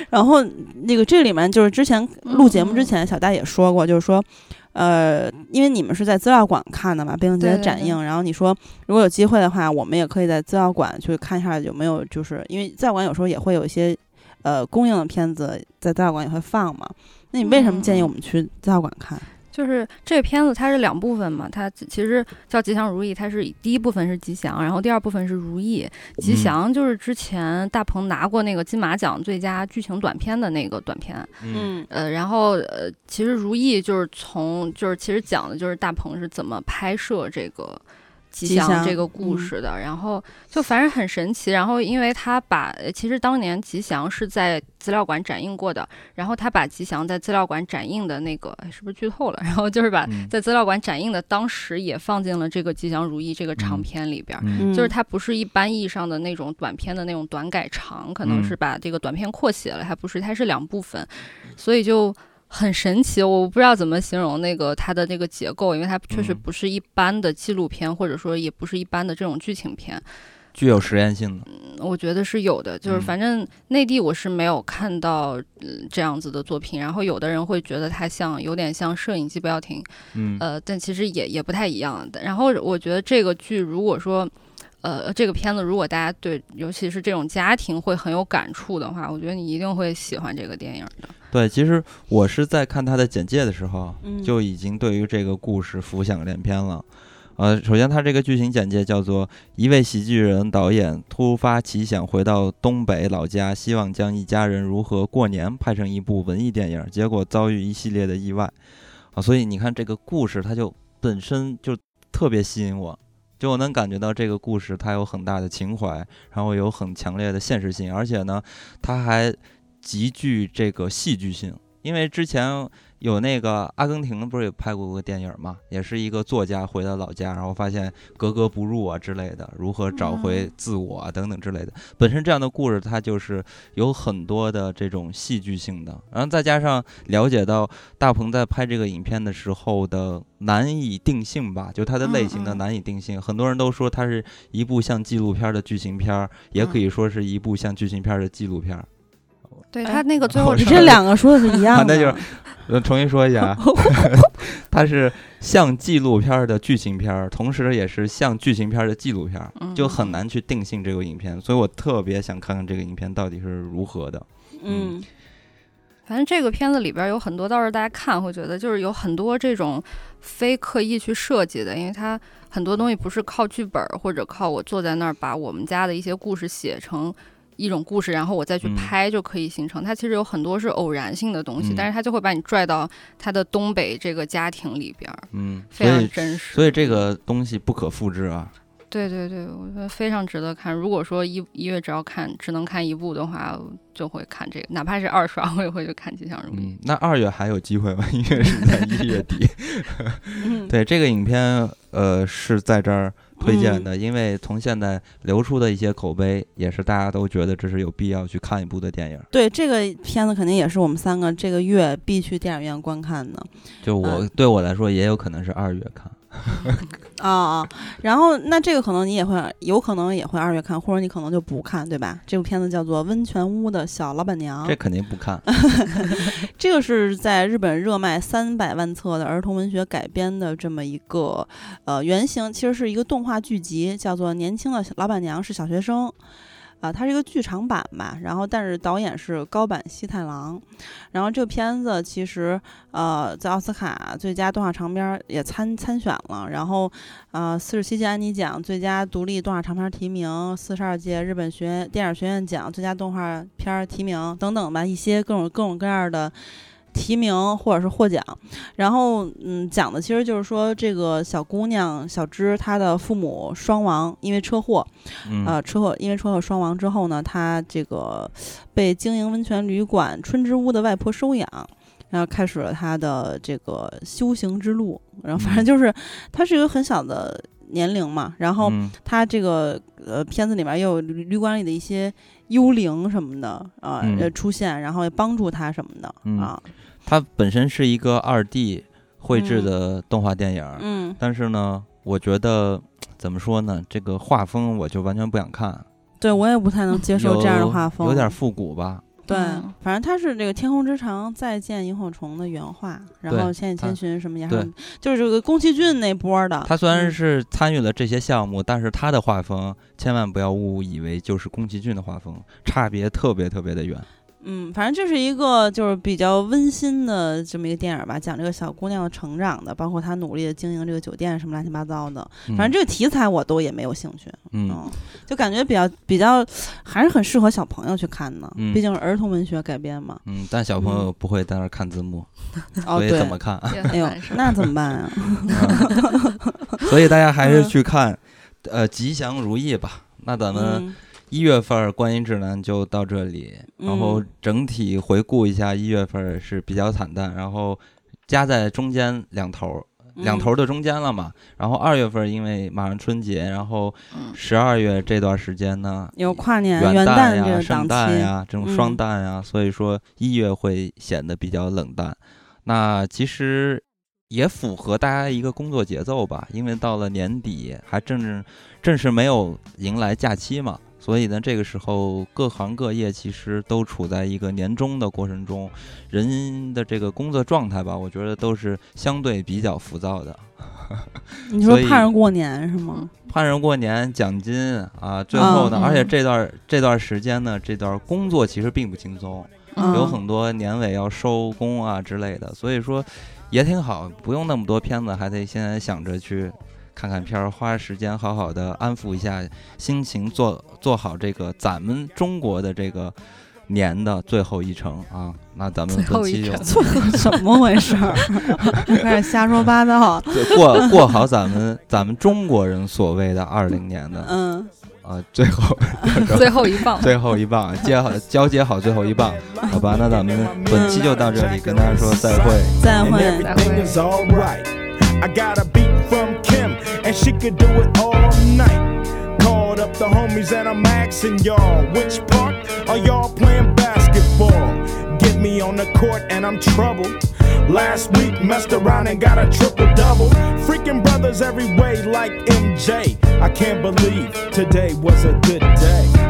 然后那个这里面就是之前录节目之前，小戴也说过，就是说。呃，因为你们是在资料馆看的嘛，北影节对对对的展映，然后你说如果有机会的话，我们也可以在资料馆去看一下有没有，就是因为资料馆有时候也会有一些呃公映的片子在资料馆也会放嘛。那你为什么建议我们去资料馆看？就是这个片子它是两部分嘛，它其实叫《吉祥如意》，它是第一部分是吉祥，然后第二部分是如意。吉祥就是之前大鹏拿过那个金马奖最佳剧情短片的那个短片，嗯呃，然后呃，其实如意就是从就是其实讲的就是大鹏是怎么拍摄这个。吉祥这个故事的，然后就反正很神奇。然后因为他把其实当年吉祥是在资料馆展映过的，然后他把吉祥在资料馆展映的那个是不是剧透了？然后就是把在资料馆展映的当时也放进了这个吉祥如意这个长片里边，就是它不是一般意义上的那种短片的那种短改长，可能是把这个短片扩写了，还不是，它是两部分，所以就。很神奇，我不知道怎么形容那个它的那个结构，因为它确实不是一般的纪录片，或者说也不是一般的这种剧情片，具有实验性的。嗯，我觉得是有的，就是反正内地我是没有看到这样子的作品，然后有的人会觉得它像有点像摄影机不要停，嗯，呃，但其实也也不太一样的。然后我觉得这个剧如果说。呃，这个片子如果大家对，尤其是这种家庭会很有感触的话，我觉得你一定会喜欢这个电影的。对，其实我是在看他的简介的时候，就已经对于这个故事浮想联翩了。呃，首先它这个剧情简介叫做：一位喜剧人导演突发奇想，回到东北老家，希望将一家人如何过年拍成一部文艺电影，结果遭遇一系列的意外。啊，所以你看这个故事，它就本身就特别吸引我。就我能感觉到这个故事它有很大的情怀，然后有很强烈的现实性，而且呢，它还极具这个戏剧性，因为之前。有那个阿根廷不是也拍过个电影嘛？也是一个作家回到老家，然后发现格格不入啊之类的，如何找回自我啊等等之类的。本身这样的故事它就是有很多的这种戏剧性的，然后再加上了解到大鹏在拍这个影片的时候的难以定性吧，就它的类型的难以定性。很多人都说它是一部像纪录片的剧情片，也可以说是一部像剧情片的纪录片。对他那个最后，你这两个说的是一样的。那就是，呃，重新说一下，它是像纪录片的剧情片，同时也是像剧情片的纪录片，就很难去定性这个影片。所以我特别想看看这个影片到底是如何的。嗯，反正这个片子里边有很多，到时候大家看会觉得，就是有很多这种非刻意去设计的，因为它很多东西不是靠剧本或者靠我坐在那儿把我们家的一些故事写成。一种故事，然后我再去拍就可以形成。它其实有很多是偶然性的东西，但是它就会把你拽到它的东北这个家庭里边，嗯，非常真实。所以这个东西不可复制啊。对对对，我觉得非常值得看。如果说一一月只要看只能看一部的话，就会看这个，哪怕是二刷，我也会去看《吉祥如意》。那二月还有机会吗？因为是在一月底。对这个影片，呃，是在这儿推荐的，因为从现在流出的一些口碑，也是大家都觉得这是有必要去看一部的电影。对这个片子，肯定也是我们三个这个月必去电影院观看的。就我对我来说，也有可能是二月看。啊 啊，然后那这个可能你也会，有可能也会二月看，或者你可能就不看，对吧？这部片子叫做《温泉屋的小老板娘》，这肯定不看。这个是在日本热卖三百万册的儿童文学改编的这么一个呃原型，其实是一个动画剧集，叫做《年轻的老板娘是小学生》。啊，它是一个剧场版吧，然后但是导演是高坂希太郎，然后这个片子其实呃在奥斯卡最佳动画长片也参参选了，然后呃四十七届安妮奖最佳独立动画长片提名，四十二届日本学电影学院奖最佳动画片提名等等吧，一些各种各种各样的。提名或者是获奖，然后嗯，讲的其实就是说这个小姑娘小芝她的父母双亡，因为车祸，呃，车祸因为车祸双亡之后呢，她这个被经营温泉旅馆春之屋的外婆收养，然后开始了她的这个修行之路。然后反正就是她是一个很小的年龄嘛，然后她这个呃片子里面也有旅馆里的一些幽灵什么的啊出现，然后帮助他什么的啊。它本身是一个二 D 绘制的动画电影，嗯，但是呢，我觉得怎么说呢，这个画风我就完全不想看。对我也不太能接受这样的画风，有点复古吧？对，反正他是这个《天空之城》再见萤火虫的原画，然后《千与千寻》什么也对，就是这个宫崎骏那波的。他虽然是参与了这些项目，但是他的画风千万不要误以为就是宫崎骏的画风，差别特别特别的远。嗯，反正这是一个就是比较温馨的这么一个电影吧，讲这个小姑娘的成长的，包括她努力的经营这个酒店什么乱七八糟的。嗯反正这个题材我都也没有兴趣，嗯嗯，就感觉比较比较还是很适合小朋友去看的，嗯毕竟是儿童文学改编嘛。嗯，但小朋友不会在那儿看字幕，哦，所以对怎，么看哎呦那怎么办啊？所以大家还是嗯去看，呃，吉祥如意吧。那咱们嗯一月份儿观音指南就到这里，然后嗯整体回顾一下，一月份儿是比较惨淡，然后夹在中间两头儿，两头儿的中间了嘛。然后二月份儿因为马上春节，然后嗯。十二月这段时间呢，有跨年、元旦旦呀、圣，诞呀这种双嗯旦呀，所以说一月会显得比较冷淡。那其实也符合大家一个工作节奏吧，因为到了年底，还正是正是没有迎来假期嘛，所以呢，这个时候各行各业其实都处在一个年终的过程中，人的这个工作状态吧，我觉得都是相对比较浮躁的。你说盼着过年是吗？盼着过年奖金啊，最后呢，嗯而且这段这段时间呢，这段工作其实并不轻松，嗯有很多年尾要收工啊之类的，所以说也挺好，不用那么多片子，还得现在想着去看看片儿，花时间好好的安抚一下心情，做做好这个咱们中国的这个年的最后一程啊。那咱们最本期就后一程怎么回事儿？开始瞎说八道。对过过好咱们咱们中国人所谓的二零年的嗯，啊最后最后一棒，最后一棒，接好交接好最后一棒，好吧？那咱们本期就到这里，跟大家说再会。再 and 会。everything is and she could do it all night. Called up the homies, and I'm asking y'all, which part are y'all playing basketball? Get me on the court, and I'm troubled. Last week, messed around and got a triple double. Freaking brothers every way, like MJ. I can't believe today was a good day.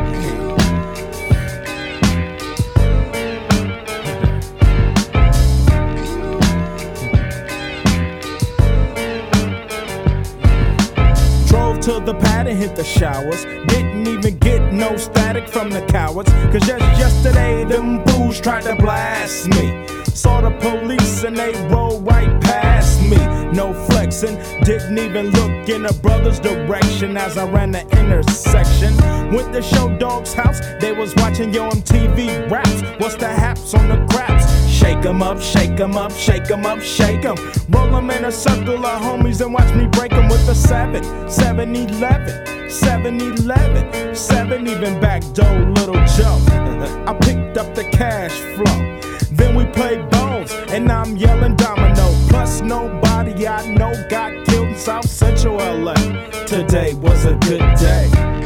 To the pad and hit the showers. Didn't even get no static from the cowards. Cause just yesterday, them fools tried to blast me. Saw the police and they rolled right past me. No flexing, didn't even look in a brother's direction as I ran the intersection. Went to Show Dog's house, they was watching Yo MTV raps. What's the haps on the craps? Shake 'em up, shake 'em up, shake 'em up, shake 'em. Roll 'em in a circle of homies and watch me break 'em with a 7, 7 11, 7 11, 7 even back door, little Joe. I picked up the cash flow. Then we played bones, and I'm yelling domino. Plus, nobody I know got killed in South Central LA. Today was a good day.